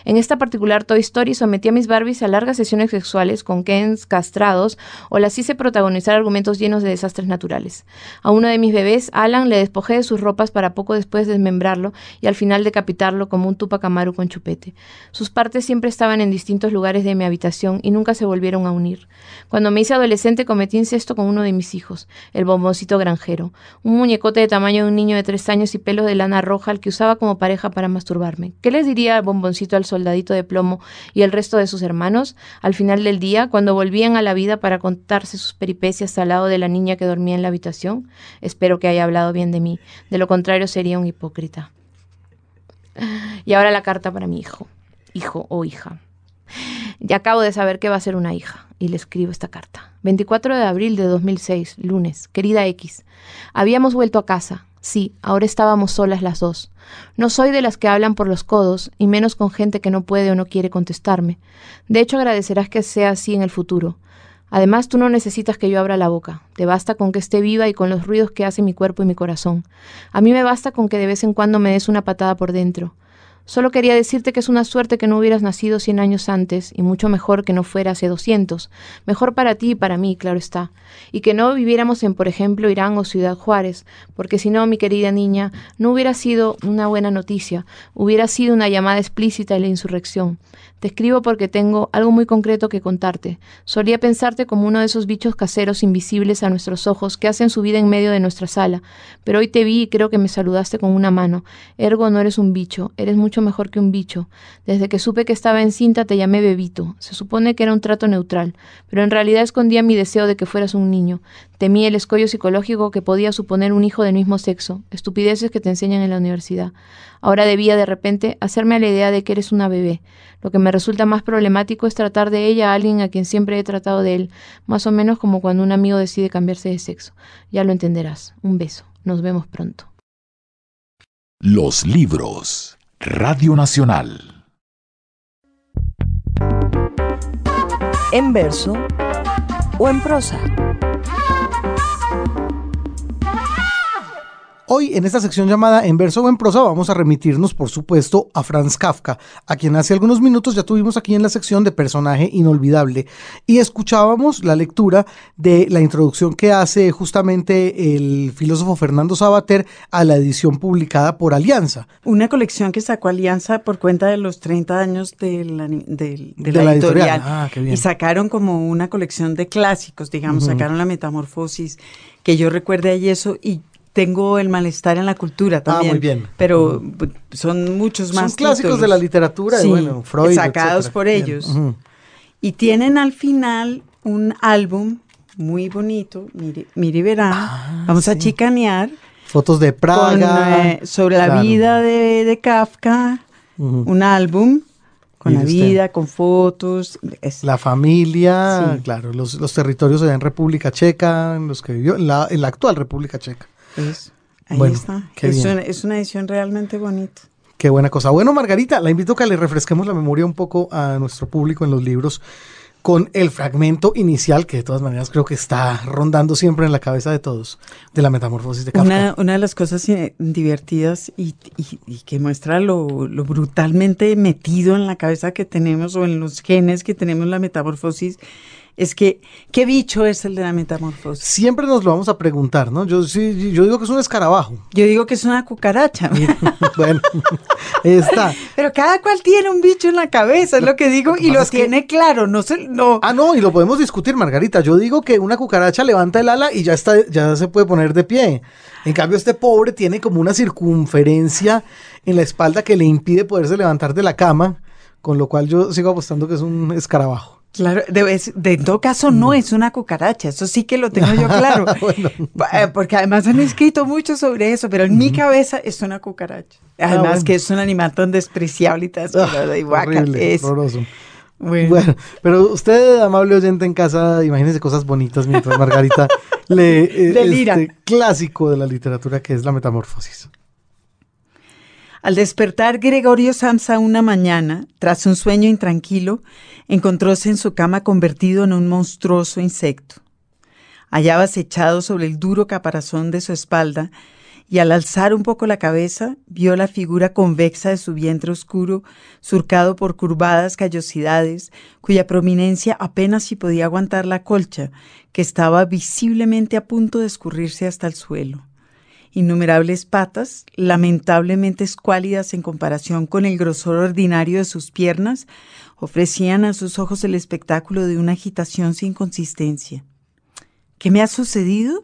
En esta particular Toy Story sometí a mis Barbies a largas sesiones sexuales con Kens castrados o las hice protagonizar argumentos llenos de desastres naturales. A uno de mis bebés, Alan, le despojé de sus ropas para poco después desmembrarlo y al final decapitarlo como un Tupac Amaru con chupete. Sus partes siempre estaban en distintos lugares de mi habitación y nunca se volvieron a unir. Cuando me hice adolescente cometí incesto con uno de mis hijos, el bombón granjero, un muñecote de tamaño de un niño de tres años y pelos de lana roja al que usaba como pareja para masturbarme. ¿Qué les diría el bomboncito al soldadito de plomo y el resto de sus hermanos? Al final del día, cuando volvían a la vida para contarse sus peripecias al lado de la niña que dormía en la habitación, espero que haya hablado bien de mí, de lo contrario sería un hipócrita. Y ahora la carta para mi hijo, hijo o hija. Ya acabo de saber que va a ser una hija y le escribo esta carta. 24 de abril de 2006, lunes. Querida X, habíamos vuelto a casa. Sí, ahora estábamos solas las dos. No soy de las que hablan por los codos, y menos con gente que no puede o no quiere contestarme. De hecho, agradecerás que sea así en el futuro. Además, tú no necesitas que yo abra la boca. Te basta con que esté viva y con los ruidos que hace mi cuerpo y mi corazón. A mí me basta con que de vez en cuando me des una patada por dentro. Solo quería decirte que es una suerte que no hubieras nacido cien años antes, y mucho mejor que no fuera hace doscientos. Mejor para ti y para mí, claro está. Y que no viviéramos en, por ejemplo, Irán o Ciudad Juárez, porque si no, mi querida niña, no hubiera sido una buena noticia, hubiera sido una llamada explícita de la insurrección. Te escribo porque tengo algo muy concreto que contarte. Solía pensarte como uno de esos bichos caseros invisibles a nuestros ojos que hacen su vida en medio de nuestra sala, pero hoy te vi y creo que me saludaste con una mano. Ergo no eres un bicho, eres mucho mejor que un bicho. Desde que supe que estaba encinta te llamé bebito. Se supone que era un trato neutral, pero en realidad escondía mi deseo de que fueras un niño. Temí el escollo psicológico que podía suponer un hijo del mismo sexo, estupideces que te enseñan en la universidad. Ahora debía de repente hacerme a la idea de que eres una bebé. Lo que me resulta más problemático es tratar de ella a alguien a quien siempre he tratado de él, más o menos como cuando un amigo decide cambiarse de sexo. Ya lo entenderás. Un beso. Nos vemos pronto. Los libros. Radio Nacional. En verso o en prosa. Hoy en esta sección llamada En verso o en prosa vamos a remitirnos por supuesto a Franz Kafka, a quien hace algunos minutos ya tuvimos aquí en la sección de personaje inolvidable y escuchábamos la lectura de la introducción que hace justamente el filósofo Fernando Sabater a la edición publicada por Alianza. Una colección que sacó Alianza por cuenta de los 30 años de la, editorial. Ah, y sacaron como una colección de clásicos, digamos, sacaron la Metamorfosis, que yo recuerde ahí eso y tengo el malestar en la cultura también. Ah, muy bien. Pero son muchos más. Son clásicos de la literatura, sí, bueno, Freud. Sacados por ellos. Y tienen al final un álbum muy bonito, mire, mire verá, ah, vamos a chicanear. Fotos de Praga. Eh, sobre la vida de, Kafka, un álbum con la vida, con fotos. La familia, claro, los, los territorios en República Checa, en los que vivió, en la, en la actual República Checa. Es, ahí está. Es una, es una, edición realmente bonita. Qué buena cosa. Bueno, Margarita, la invito a que le refresquemos la memoria un poco a nuestro público en los libros con el fragmento inicial, que de todas maneras creo que está rondando siempre en la cabeza de todos, de la metamorfosis de Kafka. Una, de las cosas eh, divertidas y, que muestra lo, lo, brutalmente metido en la cabeza que tenemos o en los genes que tenemos la metamorfosis es que, ¿qué bicho es el de la metamorfosis? Siempre nos lo vamos a preguntar, ¿no? Yo, sí, yo digo que es un escarabajo. Yo digo que es una cucaracha. bueno, está. Pero cada cual tiene un bicho en la cabeza, es lo que digo, y lo tiene claro, no se, no. Ah, no, y lo podemos discutir, Margarita. Yo digo que una cucaracha levanta el ala y ya está, ya se puede poner de pie. En cambio, este pobre tiene como una circunferencia en la espalda que le impide poderse levantar de la cama, con lo cual yo sigo apostando que es un escarabajo. Claro, de, de, todo caso no es una cucaracha, eso sí que lo tengo yo claro. Eh, porque además han escrito mucho sobre eso, pero en mi cabeza es una cucaracha. Ah, además que es un animal tan despreciable y tan es. Bueno. pero usted, amable oyente en casa, imagínese cosas bonitas mientras Margarita lee eh, este clásico de la literatura que es la metamorfosis. Al despertar Gregorio Samsa una mañana, tras un sueño intranquilo, encontróse en su cama convertido en un monstruoso insecto. Hallábase echado sobre el duro caparazón de su espalda y al alzar un poco la cabeza vio la figura convexa de su vientre oscuro, surcado por curvadas callosidades, cuya prominencia apenas si podía aguantar la colcha, que estaba visiblemente a punto de escurrirse hasta el suelo. Innumerables patas, lamentablemente escuálidas en comparación con el grosor ordinario de sus piernas, ofrecían a sus ojos el espectáculo de una agitación sin consistencia. ¿Qué me ha sucedido?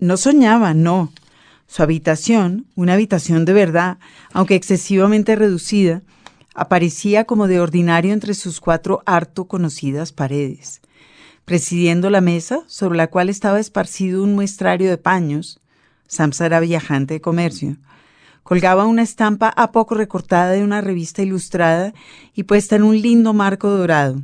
No soñaba, no. Su habitación, una habitación de verdad, aunque excesivamente reducida, aparecía como de ordinario entre sus cuatro harto conocidas paredes. Presidiendo la mesa, sobre la cual estaba esparcido un muestrario de paños, Samsa era viajante de comercio, Colgaba una estampa a poco recortada de una revista ilustrada y puesta en un lindo marco dorado.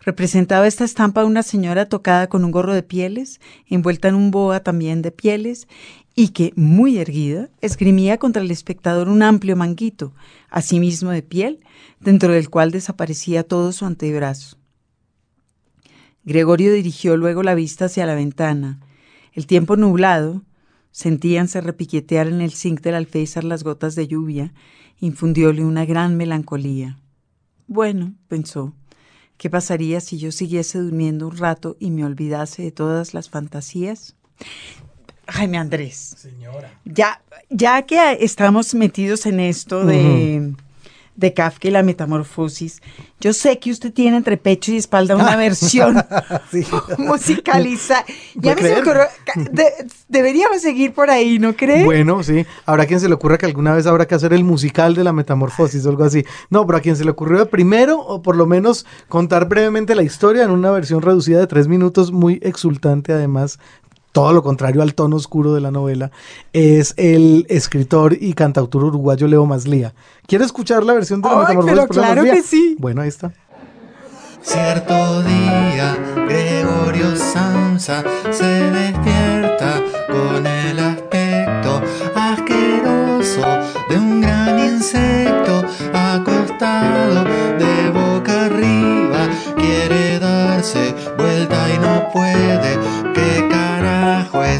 Representaba esta estampa a una señora tocada con un gorro de pieles, envuelta en un boa también de pieles, y que, muy erguida, esgrimía contra el espectador un amplio manguito, asimismo de piel, dentro del cual desaparecía todo su antebrazo. Gregorio dirigió luego la vista hacia la ventana. El tiempo nublado, Sentíanse repiquetear en el zinc del alféizar las gotas de lluvia, infundióle una gran melancolía. Bueno, pensó, ¿qué pasaría si yo siguiese durmiendo un rato y me olvidase de todas las fantasías? Jaime Andrés. Señora. Ya, ya que estamos metidos en esto de de Kafka y la metamorfosis. Yo sé que usted tiene entre pecho y espalda una versión musicalizada. Ya me se ocurrió, deberíamos seguir por ahí, ¿no cree? Bueno, sí. Habrá quien se le ocurra que alguna vez habrá que hacer el musical de la metamorfosis o algo así. No, pero a quien se le ocurrió primero, o por lo menos contar brevemente la historia en una versión reducida de tres minutos, muy exultante además, todo lo contrario al tono oscuro de la novela, es el escritor y cantautor uruguayo Leo Maslía. ¿Quiere escuchar la versión de la metamorfosis? Pero claro que sí. Bueno, ahí está. Cierto día, Gregorio Samsa se despierta con el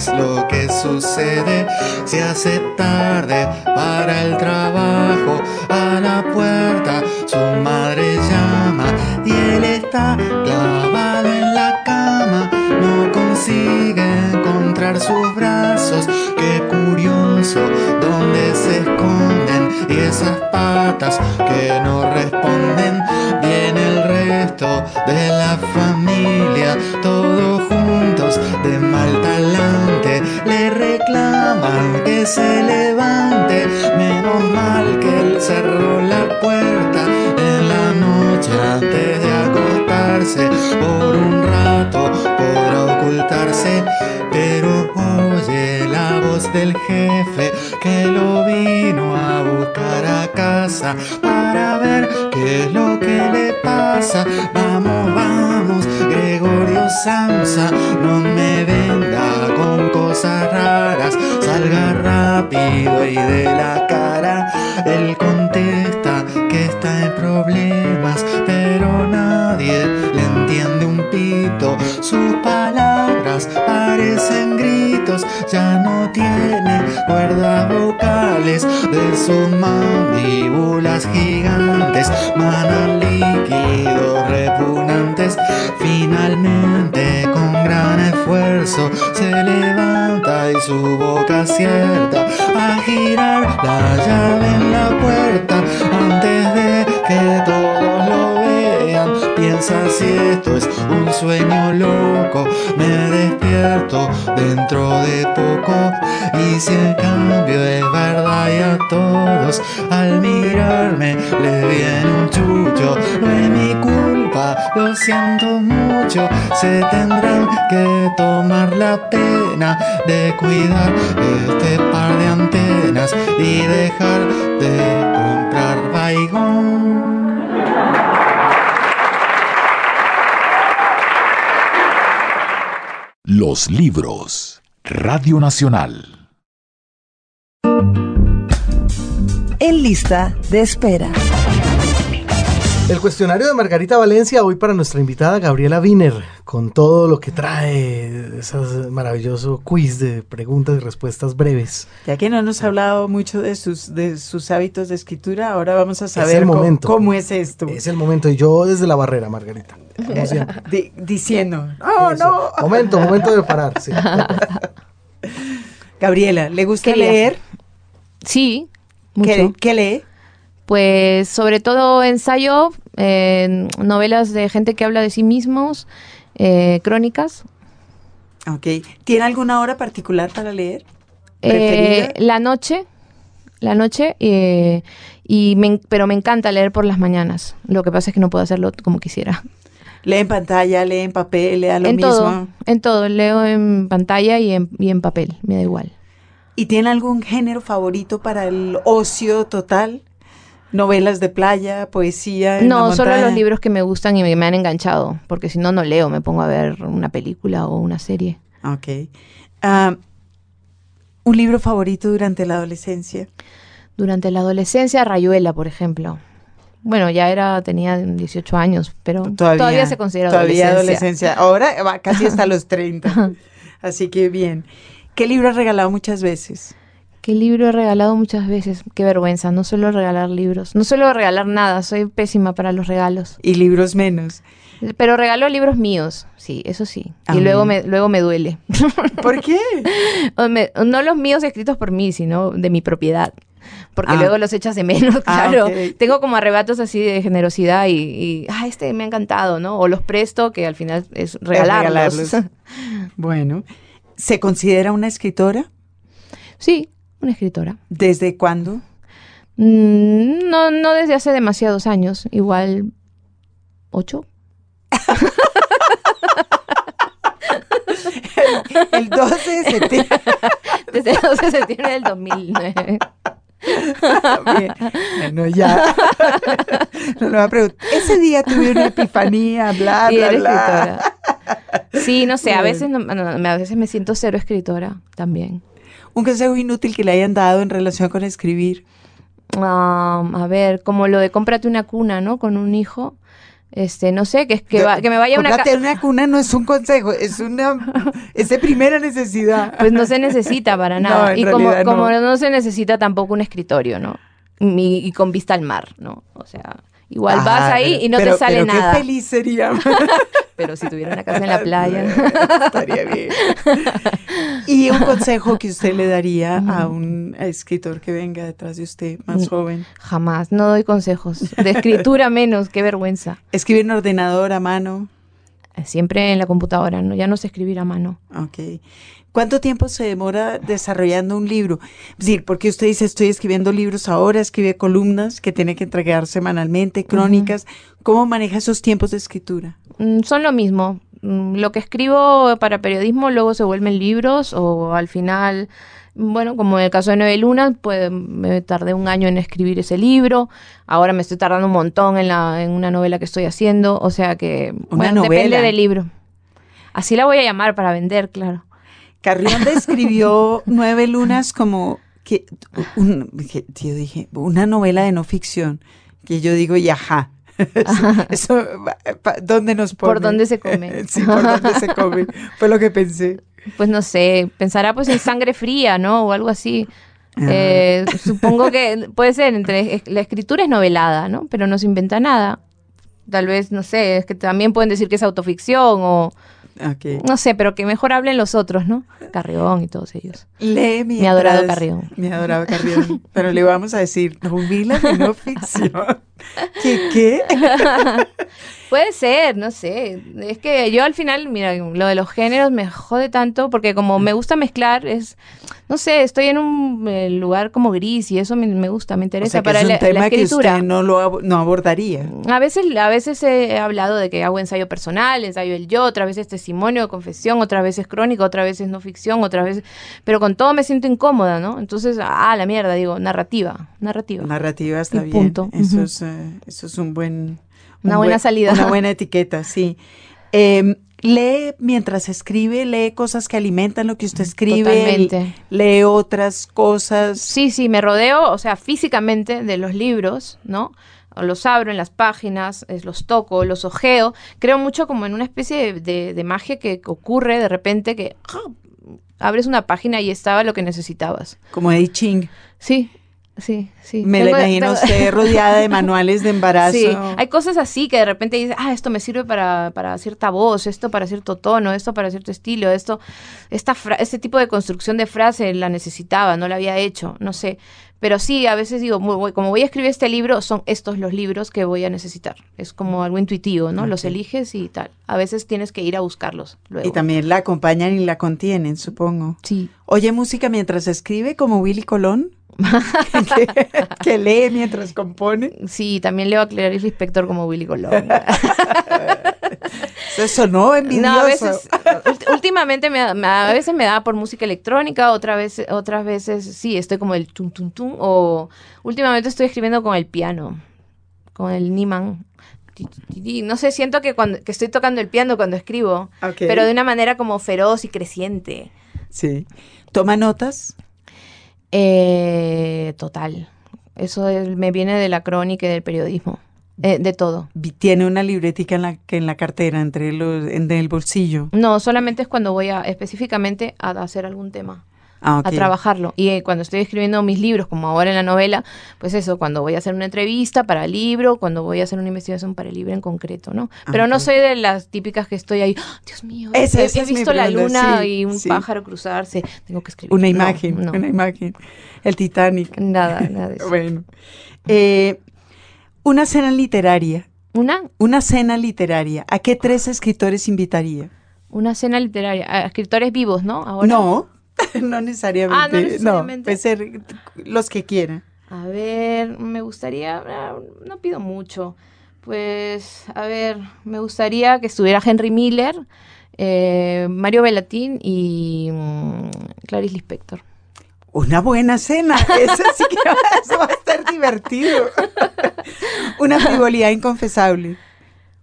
lo que sucede? Se hace tarde para el trabajo. A la puerta su madre llama y él está clavado en la cama. No consigue encontrar sus brazos. Qué curioso dónde se esconden y esas patas que no responden. Viene el resto de la familia, todos juntos de mal talante. Reclaman que se levante, menos mal que él cerró la puerta en la noche antes de acostarse. Por un rato podrá ocultarse, pero oye la voz del jefe que lo vino a buscar a casa para ver qué es lo que le pasa. Vamos, vamos, Gregorio Samsa, no me venga con cosas raras, rápido y de la cara. Él contesta que está en problemas, pero nadie le entiende un pito. Sus palabras parecen gritos, ya no tiene cuerdas vocales de sus mandíbulas gigantes, manan líquidos repugnantes. Finalmente, con gran esfuerzo, se levanta y su boca acierta a girar la llave en la puerta antes de que todos lo vean. Piensa si esto es un sueño loco, me dentro de poco. Y si el cambio es verdad y a todos al mirarme les viene un chucho, no es mi culpa, lo siento mucho, se tendrán que tomar la pena de cuidar este par de antenas y dejar de comprar baigón. Los libros. Radio Nacional. En lista de espera. El cuestionario de Margarita Valencia hoy para nuestra invitada Gabriela Wiener, con todo lo que trae, ese maravilloso quiz de preguntas y respuestas breves. Ya que no nos ha hablado mucho de sus, de sus hábitos de escritura, ahora vamos a saber cómo- momento. Cómo, es esto. Es el momento, y yo desde la barrera, Margarita. diciendo, Eso. no. Momento, momento de parar. sí. Gabriela, ¿le gusta leer? Sí, mucho. ¿Qué, qué lee? Pues sobre todo ensayo, eh, novelas de gente que habla de sí mismos, eh, crónicas. Ok. ¿Tiene alguna hora particular para leer? Eh, la noche, la noche, y me pero me encanta leer por las mañanas. Lo que pasa es que no puedo hacerlo como quisiera. ¿Lee en pantalla, lee en papel, lee a lo en mismo? todo, en todo, leo en pantalla y en, y en papel, me da igual. ¿Y tiene algún género favorito para el ocio total? ¿Novelas de playa, poesía? en la No, solo los libros que me gustan y me, me han enganchado, porque si no, no leo, me pongo a ver una película o una serie. Ok. Ah, ¿Un libro favorito durante la adolescencia? Durante la adolescencia, Rayuela, por ejemplo. Bueno, ya era, tenía 18 años, pero todavía, se considera todavía adolescencia. adolescencia. Ahora va casi hasta los 30. Así que bien. ¿Qué libro has regalado muchas veces? ¿Qué libro he regalado muchas veces? Qué vergüenza, no suelo regalar libros. No suelo regalar nada, soy pésima para los regalos. Y libros menos. Pero regalo libros míos, sí, eso sí. Y luego me, luego me duele. ¿Por qué? Me- no los míos escritos por mí, sino de mi propiedad. Porque Ah. luego los echas de menos, Ah, claro. Tengo como arrebatos así de generosidad y, y, ah, este me ha encantado, ¿no? O los presto, que al final es regalarlos. regalarlos. Bueno. ¿Se considera una escritora? sí, una escritora. ¿Desde cuándo? Mm, no, no desde hace demasiados años, igual ocho. El 12 de septiembre. Desde el 12 de septiembre del 2009. Bien. Bueno, ya. No, no va a preguntar. Ese día tuve una epifanía, bla, y bla, bla. escritora. Sí, no sé, a veces, no- no, a veces me siento cero escritora también. Un consejo inútil que le hayan dado en relación con escribir. Ah, a ver, como lo de cómprate una cuna, ¿no? Con un hijo. Este, no sé, que es que, va- que me vaya una ca- una cuna no es un consejo, es una es de primera necesidad. Pues no se necesita para No, nada. en y como no. no. se necesita tampoco un escritorio, ¿no? Y, y con vista al mar, ¿no? O sea, igual vas ahí y no pero- te sale pero nada. Qué feliz sería. Pero si tuviera una casa en la playa. Estaría bien. Y un consejo que usted le daría a un escritor que venga detrás de usted, más joven. Jamás, no doy consejos. De escritura menos, qué vergüenza. Escribir en ordenador a mano. Siempre en la computadora, ¿no? Ya no sé escribir a mano. Ok. ¿Cuánto tiempo se demora desarrollando un libro? Es decir, porque usted dice, estoy escribiendo libros ahora, escribe columnas que tiene que entregar semanalmente, crónicas. ¿Cómo maneja esos tiempos de escritura? Mm, Son lo mismo. Mm, Lo que escribo para periodismo luego se vuelven libros o al final, bueno, como en el caso de Nueve Lunas, pues me tardé un año en escribir ese libro. Ahora me estoy tardando un montón en, la, en una novela que estoy haciendo. O sea que, Una bueno, depende del libro. Así la voy a llamar para vender, claro. Carrión describió Nueve Lunas como que un- que yo dije una novela de no ficción que yo digo y ajá eso, eso, pa- ¿dónde nos pone? ¿Por dónde se come? sí por dónde se come fue lo que pensé Pues no sé, pensará pues en sangre fría, ¿no? O algo así. Eh, supongo que puede ser entre la escritura es novelada, ¿no? Pero no se inventa nada. Tal vez, no sé, es que también pueden decir que es autoficción o no sé, pero que mejor hablen los otros, ¿no? Carrión y todos ellos. Lee Mi adorado Carrión. Mi adorado Carrión. Pero le vamos a decir, novela de no ficción. ¿Qué qué? Puede ser, no sé. Es que yo al final, mira, lo de los géneros me jode tanto porque como me gusta mezclar, es, no sé, estoy en un eh, lugar como gris y eso me, me gusta, me O interesa sea, para es un la, tema la que escritura. usted no lo ab- no abordaría. A veces, a veces he hablado de que hago ensayo personal, ensayo del yo, otras veces testimonio, confesión, otras veces crónica, otras veces no ficción, otras veces... Pero con todo me siento incómoda, ¿no? Entonces, ah, la mierda, digo, narrativa, narrativa. Narrativa está Y bien. punto. Eso, es, eso es un buen... Una un buena buen- salida. Una buena etiqueta, sí. Eh, lee mientras escribe, lee cosas que alimentan lo que usted escribe. Totalmente. Lee otras cosas. Sí, sí, me rodeo, o sea, físicamente de los libros, ¿no? Los abro en las páginas, es- los toco, los ojeo. Creo mucho como en una especie de, de- de magia que ocurre de repente que ¡ah! abres una página y estaba lo que necesitabas. Como Eddie Ching. Sí, sí, sí. Me la imagino tengo- usted rodeada de manuales de embarazo. Sí, hay cosas así que de repente dices, ah, esto me sirve para, para cierta voz, esto para cierto tono, esto para cierto estilo, esto, esta fra- este tipo de construcción de frase la necesitaba, no la había hecho, no sé. Pero sí, a veces digo, muy- como voy a escribir este libro, son estos los libros que voy a necesitar. Es como algo intuitivo, ¿no? Los eliges y tal. A veces tienes que ir a buscarlos luego. Y también la acompañan y la contienen, supongo. Sí. Oye música mientras escribe, como Willy Colón. Que, que lee mientras compone. Sí, también leo a Clarice Lispector como Willy Colón. Eso sonó envidioso. No, a veces, últimamente me, a veces me da por música electrónica, otra vez, otras veces sí, estoy como el tum tum tum, o últimamente estoy escribiendo con el piano, con el Niman. No sé, siento que cuando que estoy tocando el piano cuando escribo, pero de una manera como feroz y creciente. Sí. ¿Toma notas? Eh, total. Eso es- me viene de la crónica y del periodismo, eh, de todo. Tiene una libretica en la, que en la cartera, entre los, en el bolsillo. No, solamente es cuando voy a específicamente a hacer algún tema. Ah, a trabajarlo. Y eh, cuando estoy escribiendo mis libros, como ahora en la novela, pues eso, cuando voy a hacer una entrevista para el libro, cuando voy a hacer una investigación para el libro en concreto, ¿no? Pero no soy de las típicas que estoy ahí, ¡Ah, Dios mío, Ese- he, he visto la luna sí, y un sí. pájaro cruzarse, tengo que escribir. Una No, imagen, no. una imagen. El Titanic. Nada, nada de eso. Bueno. Eh, una cena literaria. Una, Una cena literaria. ¿A qué tres escritores invitaría? una cena literaria, a escritores vivos, ¿no? Ahora. No, no necesariamente. Ah, no necesariamente. puede ser los que quieran. A ver, me gustaría, ah, no pido mucho, pues, a ver, me gustaría que estuviera Henry Miller, eh, Mario Velatín y mm, Clarice Lispector. Una buena cena. Eso sí que va, eso va a estar divertido. Una frivolidad inconfesable.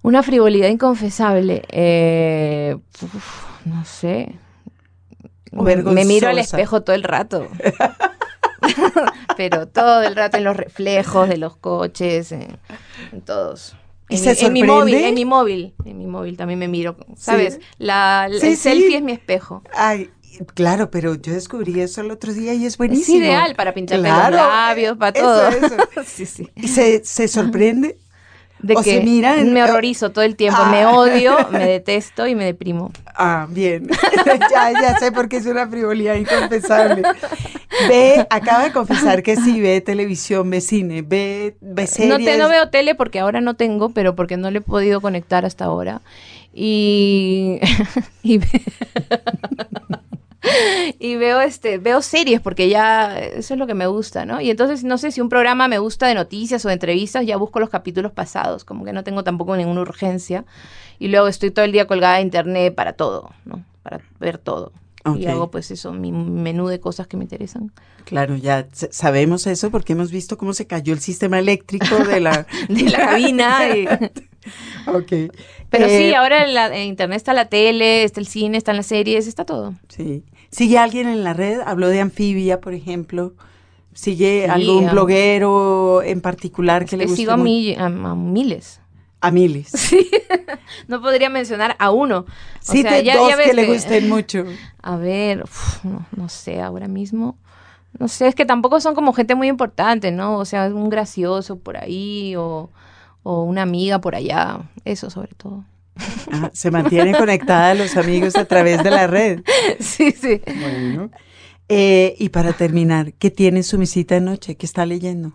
Una frivolidad inconfesable, eh, uf, no sé. Me, miro al espejo todo el rato. Pero todo el rato en los reflejos de los coches, en, en todos. ¿Y En, se mi, en mi móvil, en mi móvil, en mi móvil también me miro, ¿sabes? La, la- Sí, el sí. selfie es mi espejo. Ay, claro, pero yo descubrí eso el otro día y es buenísimo. Es ideal para pintarme Claro, los labios, para eso, todo. eso. sí, sí. ¿Y se, se sorprende? De O que se miran- me horrorizo todo el tiempo, me Ah. odio, me detesto y me deprimo. Ah, bien. ya, ya sé por qué es una frivolidad inconfesable. Ve, acaba de confesar que sí ve televisión, ve cine, ve, ve series. No, te, no veo tele porque ahora no tengo, pero porque no le he podido conectar hasta ahora. Y, y, ve- y veo este veo series porque ya eso es lo que me gusta, ¿no? Y entonces no sé si un programa me gusta de noticias o de entrevistas, ya busco los capítulos pasados, como que no tengo tampoco ninguna urgencia. Y luego estoy todo el día colgada de internet para todo, ¿no? Para ver todo. Y hago pues eso, mi menú de cosas que me interesan. Claro, ya sabemos eso porque hemos visto cómo se cayó el sistema eléctrico de la... De la cabina. y- ok. Pero Eh, sí, ahora en, la, en internet está la tele, está el cine, están las series, está todo. Sí. ¿Sigue alguien en la red? Habló de Anfibia, por ejemplo. ¿Sigue Sí, algún bloguero en particular que le guste sigo a, mi- a- a miles. A miles. Sí. no podría mencionar a uno. O Sí, sea, ya- dos ya ves que le gusten mucho. A ver, uf, no, no sé, ahora mismo. no sé, es que tampoco son como gente muy importante, ¿no? O sea, un gracioso por ahí o, o una amiga por allá, eso sobre todo. Ah, se mantienen conectadas los amigos a través de la red. Sí, sí. Bueno. Eh, y para terminar, ¿qué tiene en su visita de noche? ¿Qué está leyendo?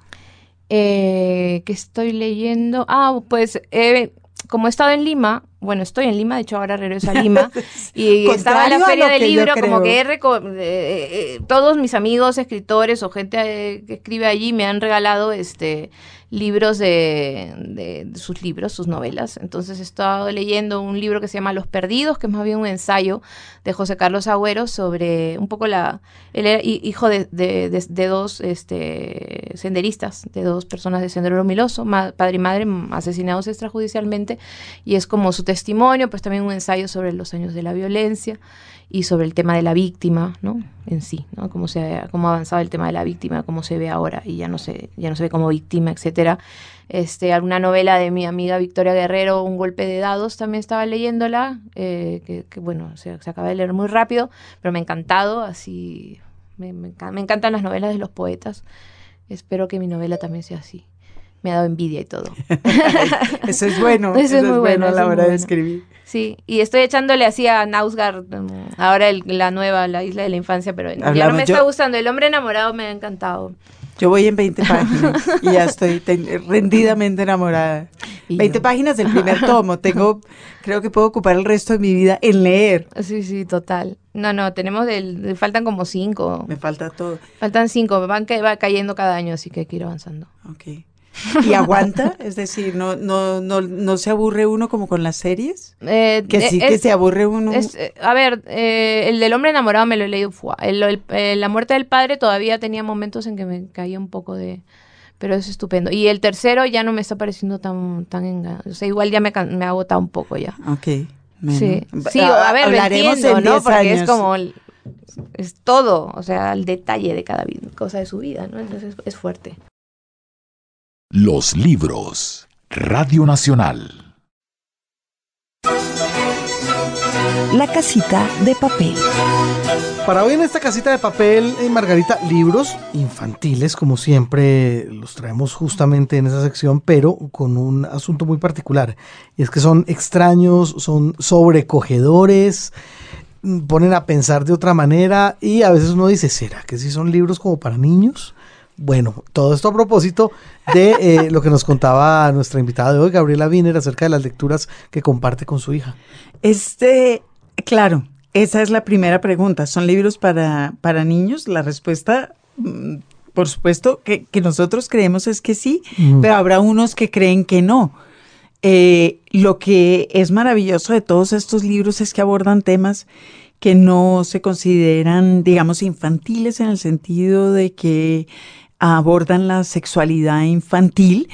Eh, ¿Qué estoy leyendo? Ah, pues eh, como he estado en Lima, bueno, estoy en Lima, de hecho ahora regreso a Lima, y estaba en la feria del libro, como que he eh, eh, eh, todos mis amigos escritores o gente eh, que escribe allí me han regalado este libros de, de- de sus libros, sus novelas. Entonces he estado leyendo un libro que se llama Los Perdidos, que es más bien un ensayo de José Carlos Agüero sobre un poco la... Él era hi- hijo de, de- dos este, senderistas, de dos personas de Sendero Miloso, ma- padre y madre asesinados extrajudicialmente, y es como su testimonio, pues también un ensayo sobre los años de la violencia y sobre el tema de la víctima, ¿no? En sí, ¿no? Cómo se cómo ha avanzado el tema de la víctima, cómo se ve ahora y ya no se ya no se ve como víctima, etcétera. Este, alguna novela de mi amiga Victoria Guerrero, Un golpe de dados, también estaba leyéndola, eh, que, bueno, se, se acaba de leer muy rápido, pero me ha encantado, así, me, me encantan las novelas de los poetas. Espero que mi novela también sea así. Me ha dado envidia y todo. Eso es bueno. Eso es muy bueno, a la hora de bueno. escribir. Sí, y estoy echándole así a Nausgard, mm, ahora el- la nueva, la isla de la infancia, pero ya no Hablamos, me está gustando. El hombre enamorado me ha encantado. Yo voy en 20 páginas y ya estoy ten- rendidamente enamorada. Y 20 yo. páginas del primer tomo. Tengo, creo que puedo ocupar el resto de mi vida en leer. Sí, sí, total. No, no, tenemos del, faltan como cinco. Me falta todo. Faltan cinco, van que va cayendo cada año, así que hay que ir avanzando. Ok. ¿Y aguanta? Es decir, no, no, no, no se aburre uno como con las series. Eh, Que sí, que es- se aburre uno. es, eh, a ver, eh, el del hombre enamorado me lo he leído. fuá. El- el- eh, la muerte del padre todavía tenía momentos en que me caía un poco de... Pero es estupendo. Y el tercero ya no me está pareciendo tan... tan enga- O sea, igual ya me, me ha agotado un poco ya. Ok. bueno. Sí, sí, a ver, hablaremos entiendo, en ¿no? 10 Porque es años. como... el- es todo, o sea, el detalle de cada cosa de su vida, ¿no? Entonces es fuerte. Los libros. Radio Nacional. La casita de papel. Para hoy en esta casita de papel, eh, Margarita, libros infantiles, como siempre los traemos justamente en esa sección, pero con un asunto muy particular. Y es que son extraños, son sobrecogedores, mm, ponen a pensar de otra manera y a veces uno dice, ¿será que sí son libros como para niños? Bueno, todo esto a propósito de eh, lo que nos contaba nuestra invitada de hoy, Gabriela Wiener, acerca de las lecturas que comparte con su hija. Este, claro, esa es la primera pregunta. ¿Son libros para, para niños? La respuesta, mm, por supuesto, que, que nosotros creemos es que sí, Mm. pero habrá unos que creen que no. Eh, lo que es maravilloso de todos estos libros es que abordan temas que no se consideran, digamos, infantiles en el sentido de que abordan la sexualidad infantil.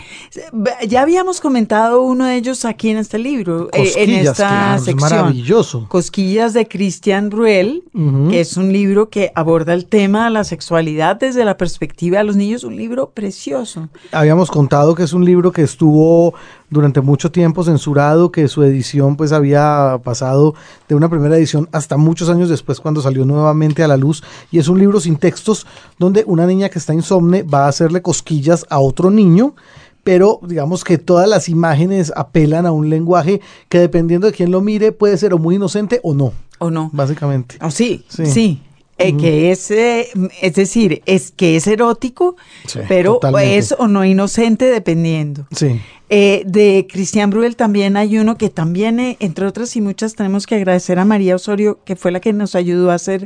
Ya habíamos comentado uno de ellos aquí en este libro, eh, en esta claro, es sección. maravilloso. Cosquillas de Christian Ruel, que es un libro que aborda el tema de la sexualidad desde la perspectiva de los niños, un libro precioso. Habíamos contado que es un libro que estuvo durante mucho tiempo censurado, que su edición pues había pasado de una primera edición hasta muchos años después cuando salió nuevamente a la luz y es un libro sin textos donde una niña que está insomne va a hacerle cosquillas a otro niño pero digamos que todas las imágenes apelan a un lenguaje que dependiendo de quién lo mire puede ser o muy inocente o no, ¿O no? básicamente. Oh, sí, Sí. sí. Eh, que es, eh, es decir, es que es erótico, Sí, pero totalmente. es o no inocente dependiendo. Sí. Eh, de Cristian Bruel también hay uno que también, entre otras y muchas, tenemos que agradecer a María Osorio, que fue la que nos ayudó a hacer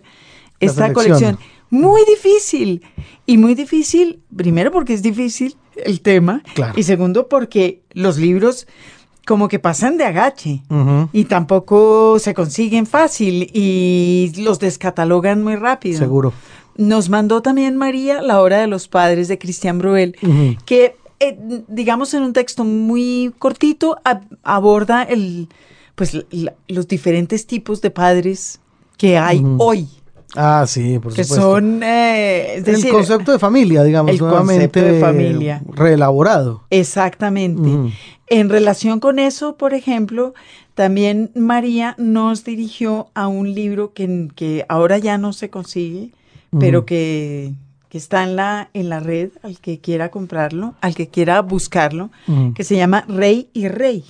La esta selección. colección. Muy difícil. Y muy difícil, primero porque es difícil el tema, Claro. y segundo porque los libros como que pasan de agache. Y tampoco se consiguen fácil y los descatalogan muy rápido. Seguro. Nos mandó también María La Hora de los Padres de Cristian Bruel, que, eh, digamos, en un texto muy cortito ab- aborda el, pues, la- los diferentes tipos de padres que hay hoy, Ah, sí, por que supuesto. son, eh, es el decir, concepto de familia, digamos, el nuevamente concepto de familia. reelaborado. Exactamente. En relación con eso, por ejemplo, también María nos dirigió a un libro que, que ahora ya no se consigue, pero que que está en la, en la red, al que quiera comprarlo, al que quiera buscarlo, que se llama Rey y Rey.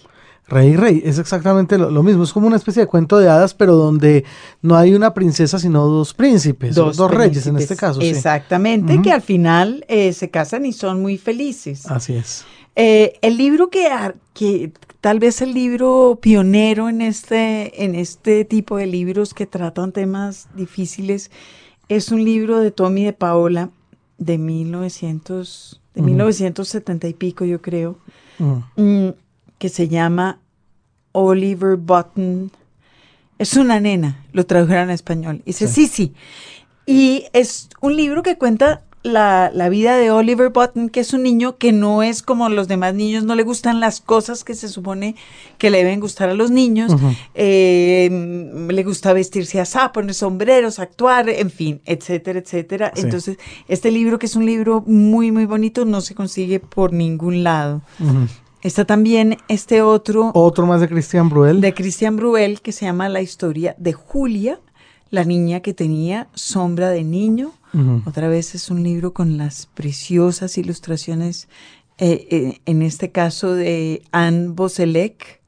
Rey Rey, es exactamente lo, lo mismo, es como una especie de cuento de hadas, pero donde no hay una princesa, sino dos príncipes, dos, reyes en este caso. sí. Exactamente, que al final eh, se casan y son muy felices. Así es. Eh, el libro que, tal vez el libro pionero en este, en este tipo de libros que tratan temas difíciles es un libro de Tommy de Paola de 1900, de Ujú. 1970 y pico, yo creo, mm, que se llama Oliver Button. Es una nena, lo tradujeron a español. Dice, sí, sí. Y es un libro que cuenta la, la vida de Oliver Button, que es un niño que no es como los demás niños, no le gustan las cosas que se supone que le deben gustar a los niños. Eh, le gusta vestirse así, poner sombreros, actuar, en fin, etcétera, etcétera. Sí. Entonces, este libro, que es un libro muy, muy bonito, no se consigue por ningún lado. Ujú. Está también este otro Otro más de Christian Bruel. de Christian Bruel que se llama La historia de Julia, la niña que tenía sombra de niño. Otra vez es un libro con las preciosas ilustraciones, eh, eh, en este caso de Anne Boselec,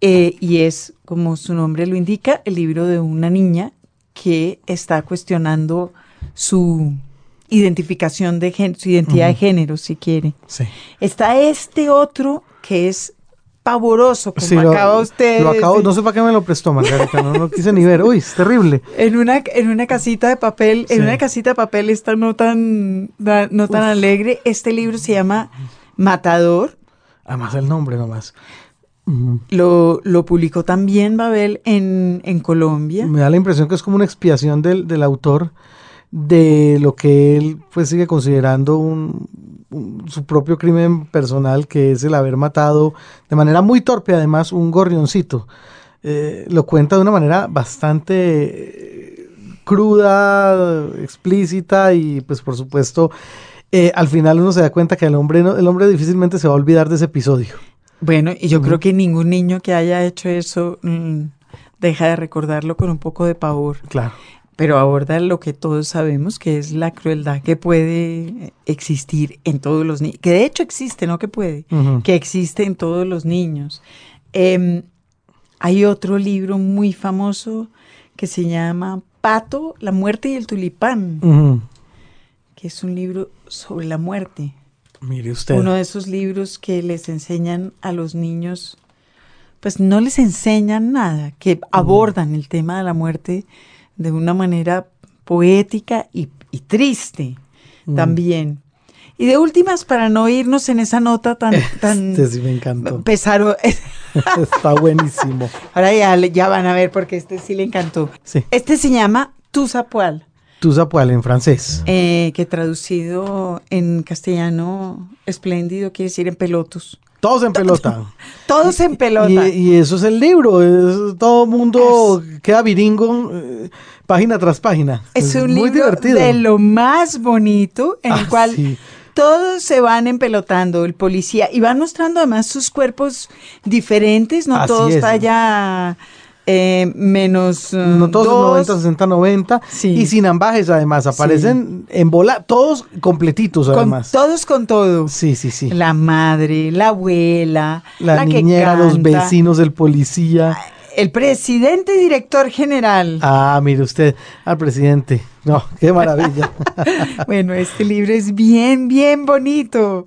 eh, y es, como su nombre lo indica, el libro de una niña que está cuestionando su identificación de género, su identidad de género, si quiere. Sí. Está este otro que es pavoroso, como Sí, lo- acaba usted lo acabo- no sé para qué me lo prestó, Margarita, no lo quise ni ver. Uy, es terrible. En una, en una casita de papel, Sí. en una casita de papel está no tan, no tan Uf. alegre. Este libro se llama Matador. Además el nombre nomás. Lo, lo publicó también Babel en, en Colombia. Me da la impresión que es como una expiación del, del autor de lo que él pues sigue considerando un, un- su propio crimen personal, que es el haber matado de manera muy torpe además un gorrioncito. Eh, lo cuenta de una manera bastante eh, cruda, explícita y pues por supuesto eh, al final uno se da cuenta que el hombre, no- el hombre difícilmente se va a olvidar de ese episodio. Bueno, y yo creo que ningún niño que haya hecho eso mm, deja de recordarlo con un poco de pavor. Claro. Pero aborda lo que todos sabemos, que es la crueldad que puede existir en todos los niños. Que de hecho existe, no que puede. Que existe en todos los niños. Em, hay otro libro muy famoso que se llama Pato, la muerte y el tulipán, que es un libro sobre la muerte. Mire usted. Uno de esos libros que les enseñan a los niños, pues no les enseñan nada, que abordan el tema de la muerte de una manera poética y, y triste Mm. también. Y de últimas, para no irnos en esa nota tan, tan Este sí me encantó. pesaro, Está buenísimo. ahora ya, ya van a ver porque este sí le encantó. Sí. Este se llama Tu Zapual, Tu zapual en francés. eh, que traducido en castellano espléndido quiere decir en pelotos. Todos en pelota. Todos en pelota. Y, y eso es el libro. Es, todo mundo queda viringo eh, página tras página. es un muy libro divertido. de lo más bonito en el Ah, cual sí. todos se van empelotando, el policía, y van mostrando además sus cuerpos diferentes, no Así todo es. está ya eh, menos eh, No todos dos. 90, 60, 90. Sí. Y sin ambajes, además. Aparecen en bola, todos completitos, con, además. todos con todo. Sí, sí, sí. La madre, la abuela, La, la, que niñera, los vecinos, el policía. el presidente y director general. Ah, mire usted, al presidente. No, qué maravilla. Bueno, este libro es bien, bien bonito.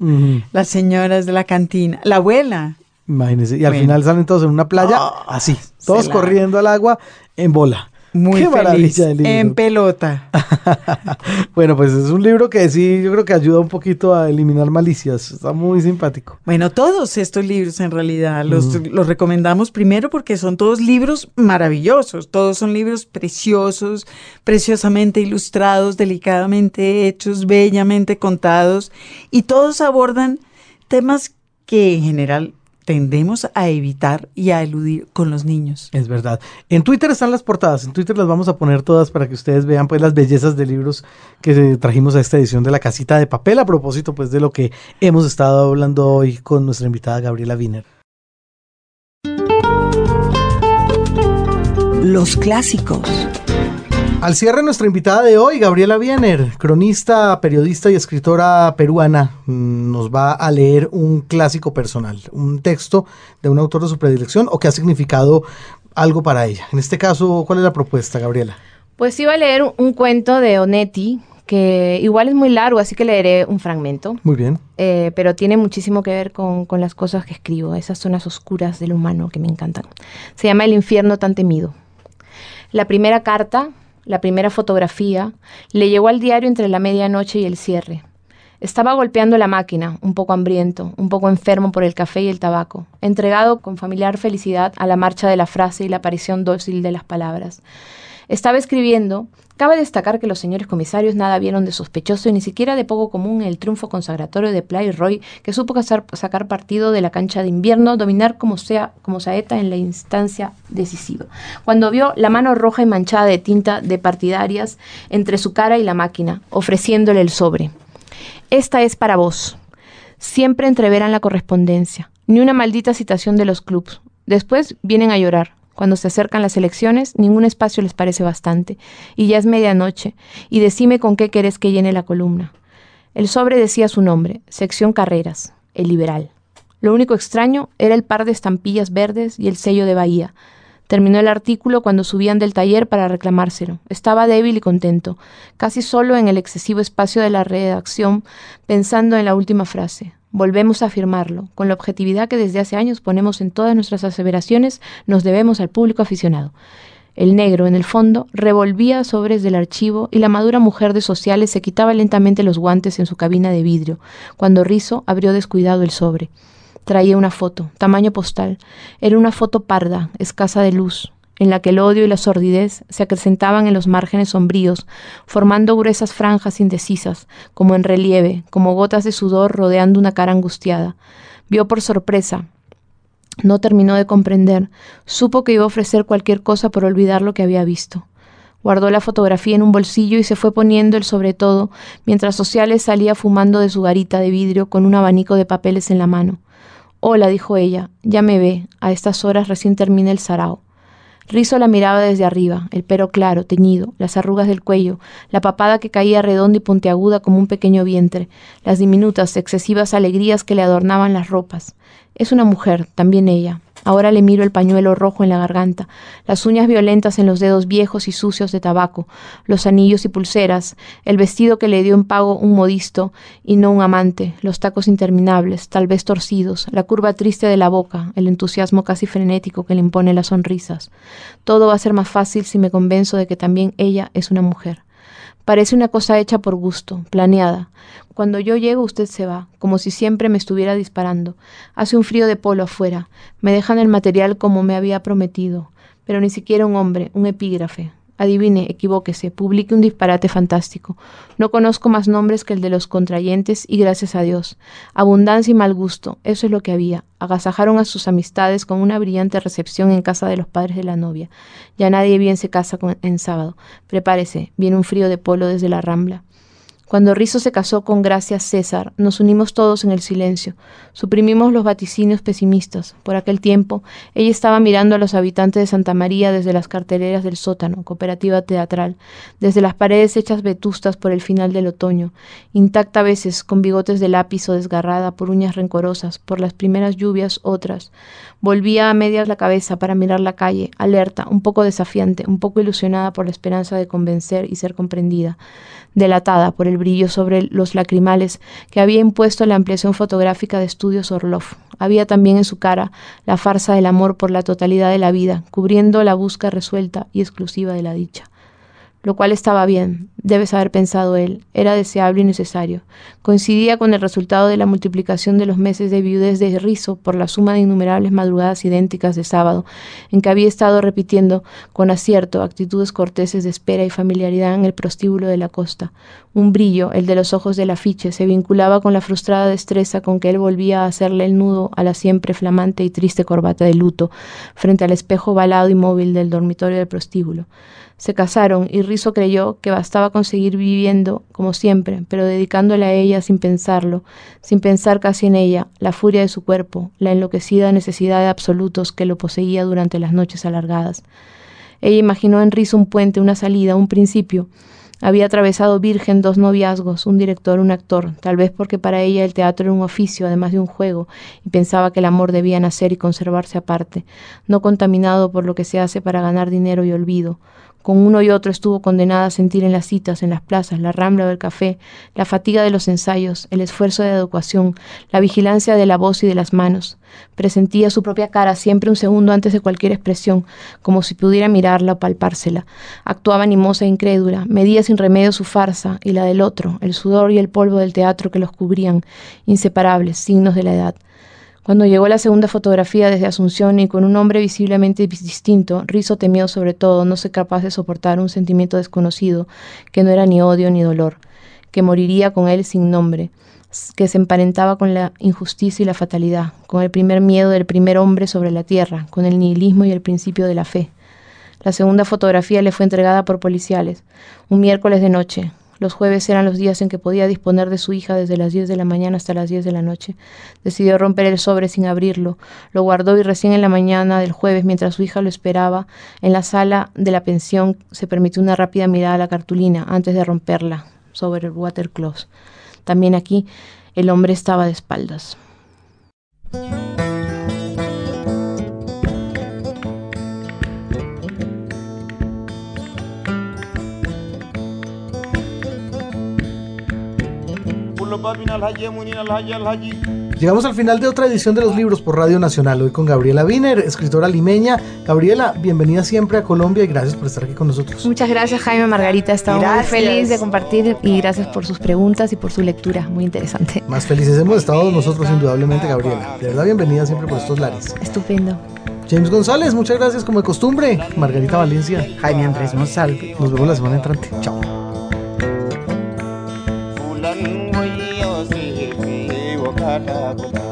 Las señoras de la cantina, la abuela. Imagínese. Y al Bueno. final salen todos en una playa, Ah, así, todos la- corriendo al agua en bola. Muy Qué feliz, maravilla de libro. en pelota. bueno, pues es un libro que sí, yo creo que ayuda un poquito a eliminar malicias. Está muy simpático. Bueno, todos estos libros en realidad los, los recomendamos primero porque son todos libros maravillosos, todos son libros preciosos, preciosamente ilustrados, delicadamente hechos, bellamente contados y todos abordan temas que en general tendemos a evitar y a eludir con los niños. Es verdad. En Twitter están las portadas. En Twitter las vamos a poner todas para que ustedes vean pues las bellezas de libros que trajimos a esta edición de la casita de papel a propósito pues de lo que hemos estado hablando hoy con nuestra invitada Gabriela Wiener. Los clásicos. Al cierre, nuestra invitada de hoy, Gabriela Biener, cronista, periodista y escritora peruana, nos va a leer un clásico personal, un texto de un autor de su predilección o que ha significado algo para ella. En este caso, ¿cuál es la propuesta, Gabriela? Pues iba a leer un cuento de Onetti, que igual es muy largo, así que leeré un fragmento. Muy bien. Eh, pero tiene muchísimo que ver con, con, las cosas que escribo, esas zonas oscuras del humano que me encantan. Se llama El infierno tan temido. La primera carta, la primera fotografía, le llegó al diario entre la medianoche y el cierre. Estaba golpeando la máquina, un poco hambriento, un poco enfermo por el café y el tabaco, entregado con familiar felicidad a la marcha de la frase y la aparición dócil de las palabras. Estaba escribiendo. Cabe destacar que los señores comisarios nada vieron de sospechoso y ni siquiera de poco común el triunfo consagratorio de Roy, que supo sacar partido de la cancha de invierno, dominar como sea como saeta en la instancia decisiva. Cuando vio la mano roja y manchada de tinta de partidarias entre su cara y la máquina, ofreciéndole el sobre. Esta es para vos. Siempre entreveran la correspondencia, ni una maldita citación de los clubs. Después vienen a llorar. Cuando se acercan las elecciones, ningún espacio les parece bastante, y ya es medianoche, y decime con qué querés que llene la columna. El sobre decía su nombre, sección carreras, el liberal. Lo único extraño era el par de estampillas verdes y el sello de Bahía. Terminó el artículo cuando subían del taller para reclamárselo. Estaba débil y contento, casi solo en el excesivo espacio de la redacción, pensando en la última frase. Volvemos a afirmarlo, con la objetividad que desde hace años ponemos en todas nuestras aseveraciones, nos debemos al público aficionado. El negro, en el fondo, revolvía sobres del archivo y la madura mujer de sociales se quitaba lentamente los guantes en su cabina de vidrio, cuando Rizo abrió descuidado el sobre. Traía una foto, tamaño postal. Era una foto parda, escasa de luz, en la que el odio y la sordidez se acrecentaban en los márgenes sombríos, formando gruesas franjas indecisas, como en relieve, como gotas de sudor rodeando una cara angustiada. Vio por sorpresa. No terminó de comprender. Supo que iba a ofrecer cualquier cosa por olvidar lo que había visto. Guardó la fotografía en un bolsillo y se fue poniendo el sobre todo, mientras Sociales salía fumando de su garita de vidrio con un abanico de papeles en la mano. Hola, dijo ella, ya me ve, a estas horas recién termina el sarao. Rizo la miraba desde arriba, el pelo claro, teñido, las arrugas del cuello, la papada que caía redonda y puntiaguda como un pequeño vientre, las diminutas, excesivas alegrías que le adornaban las ropas. Es una mujer, también ella, Ahora le miro el pañuelo rojo en la garganta, las uñas violentas en los dedos viejos y sucios de tabaco, los anillos y pulseras, el vestido que le dio en pago un modisto y no un amante, los tacos interminables, tal vez torcidos, la curva triste de la boca, el entusiasmo casi frenético que le impone las sonrisas. Todo va a ser más fácil si me convenzo de que también ella es una mujer. Parece una cosa hecha por gusto, planeada. Cuando yo llego usted se va, como si siempre me estuviera disparando. Hace un frío de polo afuera. Me dejan el material como me había prometido. Pero ni siquiera un hombre, un epígrafe. Adivine, equivóquese, publique un disparate fantástico. No conozco más nombres que el de los contrayentes y gracias a Dios. Abundancia y mal gusto, eso es lo que había. Agasajaron a sus amistades con una brillante recepción en casa de los padres de la novia. Ya nadie bien se casa en sábado. Prepárese, viene un frío de polo desde la rambla. Cuando Rizo se casó con Gracia César, nos unimos todos en el silencio. Suprimimos los vaticinios pesimistas. Por aquel tiempo, ella estaba mirando a los habitantes de Santa María desde las carteleras del sótano, cooperativa teatral, desde las paredes hechas vetustas por el final del otoño, intacta a veces, con bigotes de lápiz o desgarrada por uñas rencorosas, por las primeras lluvias, otras. Volvía a medias la cabeza para mirar la calle, alerta, un poco desafiante, un poco ilusionada por la esperanza de convencer y ser comprendida delatada por el brillo sobre los lacrimales que había impuesto la ampliación fotográfica de estudios Orloff. Había también en su cara la farsa del amor por la totalidad de la vida, cubriendo la busca resuelta y exclusiva de la dicha lo cual estaba bien, debes haber pensado él, era deseable y necesario. Coincidía con el resultado de la multiplicación de los meses de viudez de Rizo por la suma de innumerables madrugadas idénticas de sábado, en que había estado repitiendo con acierto actitudes corteses de espera y familiaridad en el prostíbulo de la costa. Un brillo, el de los ojos del afiche, se vinculaba con la frustrada destreza con que él volvía a hacerle el nudo a la siempre flamante y triste corbata de luto, frente al espejo balado y móvil del dormitorio del prostíbulo. Se casaron y Rizo creyó que bastaba conseguir viviendo como siempre, pero dedicándole a ella sin pensarlo, sin pensar casi en ella, la furia de su cuerpo, la enloquecida necesidad de absolutos que lo poseía durante las noches alargadas. Ella imaginó en Rizo un puente, una salida, un principio. Había atravesado virgen dos noviazgos, un director, un actor, tal vez porque para ella el teatro era un oficio, además de un juego, y pensaba que el amor debía nacer y conservarse aparte, no contaminado por lo que se hace para ganar dinero y olvido. Con uno y otro estuvo condenada a sentir en las citas, en las plazas, la rambla del café, la fatiga de los ensayos, el esfuerzo de adecuación, la vigilancia de la voz y de las manos. Presentía su propia cara siempre un segundo antes de cualquier expresión, como si pudiera mirarla o palpársela. Actuaba animosa e incrédula, medía sin remedio su farsa y la del otro, el sudor y el polvo del teatro que los cubrían, inseparables, signos de la edad. Cuando llegó la segunda fotografía desde Asunción y con un hombre visiblemente distinto, Rizo temió sobre todo no ser capaz de soportar un sentimiento desconocido, que no era ni odio ni dolor, que moriría con él sin nombre, que se emparentaba con la injusticia y la fatalidad, con el primer miedo del primer hombre sobre la tierra, con el nihilismo y el principio de la fe. La segunda fotografía le fue entregada por policiales, un miércoles de noche, los jueves eran los días en que podía disponer de su hija desde las 10 de la mañana hasta las 10 de la noche. Decidió romper el sobre sin abrirlo. Lo guardó y recién en la mañana del jueves, mientras su hija lo esperaba, en la sala de la pensión se permitió una rápida mirada a la cartulina antes de romperla sobre el watercloth. También aquí el hombre estaba de espaldas. Llegamos al final de otra edición de los libros por Radio Nacional, hoy con Gabriela Wiener, escritora limeña. Gabriela, bienvenida siempre a Colombia y gracias por estar aquí con nosotros. Muchas gracias Jaime Margarita, estamos muy feliz de compartir y gracias por sus preguntas y por su lectura, muy interesante. Más felices hemos estado nosotros indudablemente, Gabriela. De verdad, bienvenida siempre por estos lares. Estupendo. James González, muchas gracias como de costumbre. Margarita Valencia. Jaime Andrés Monsalve. Nos vemos la semana entrante. Chao. hana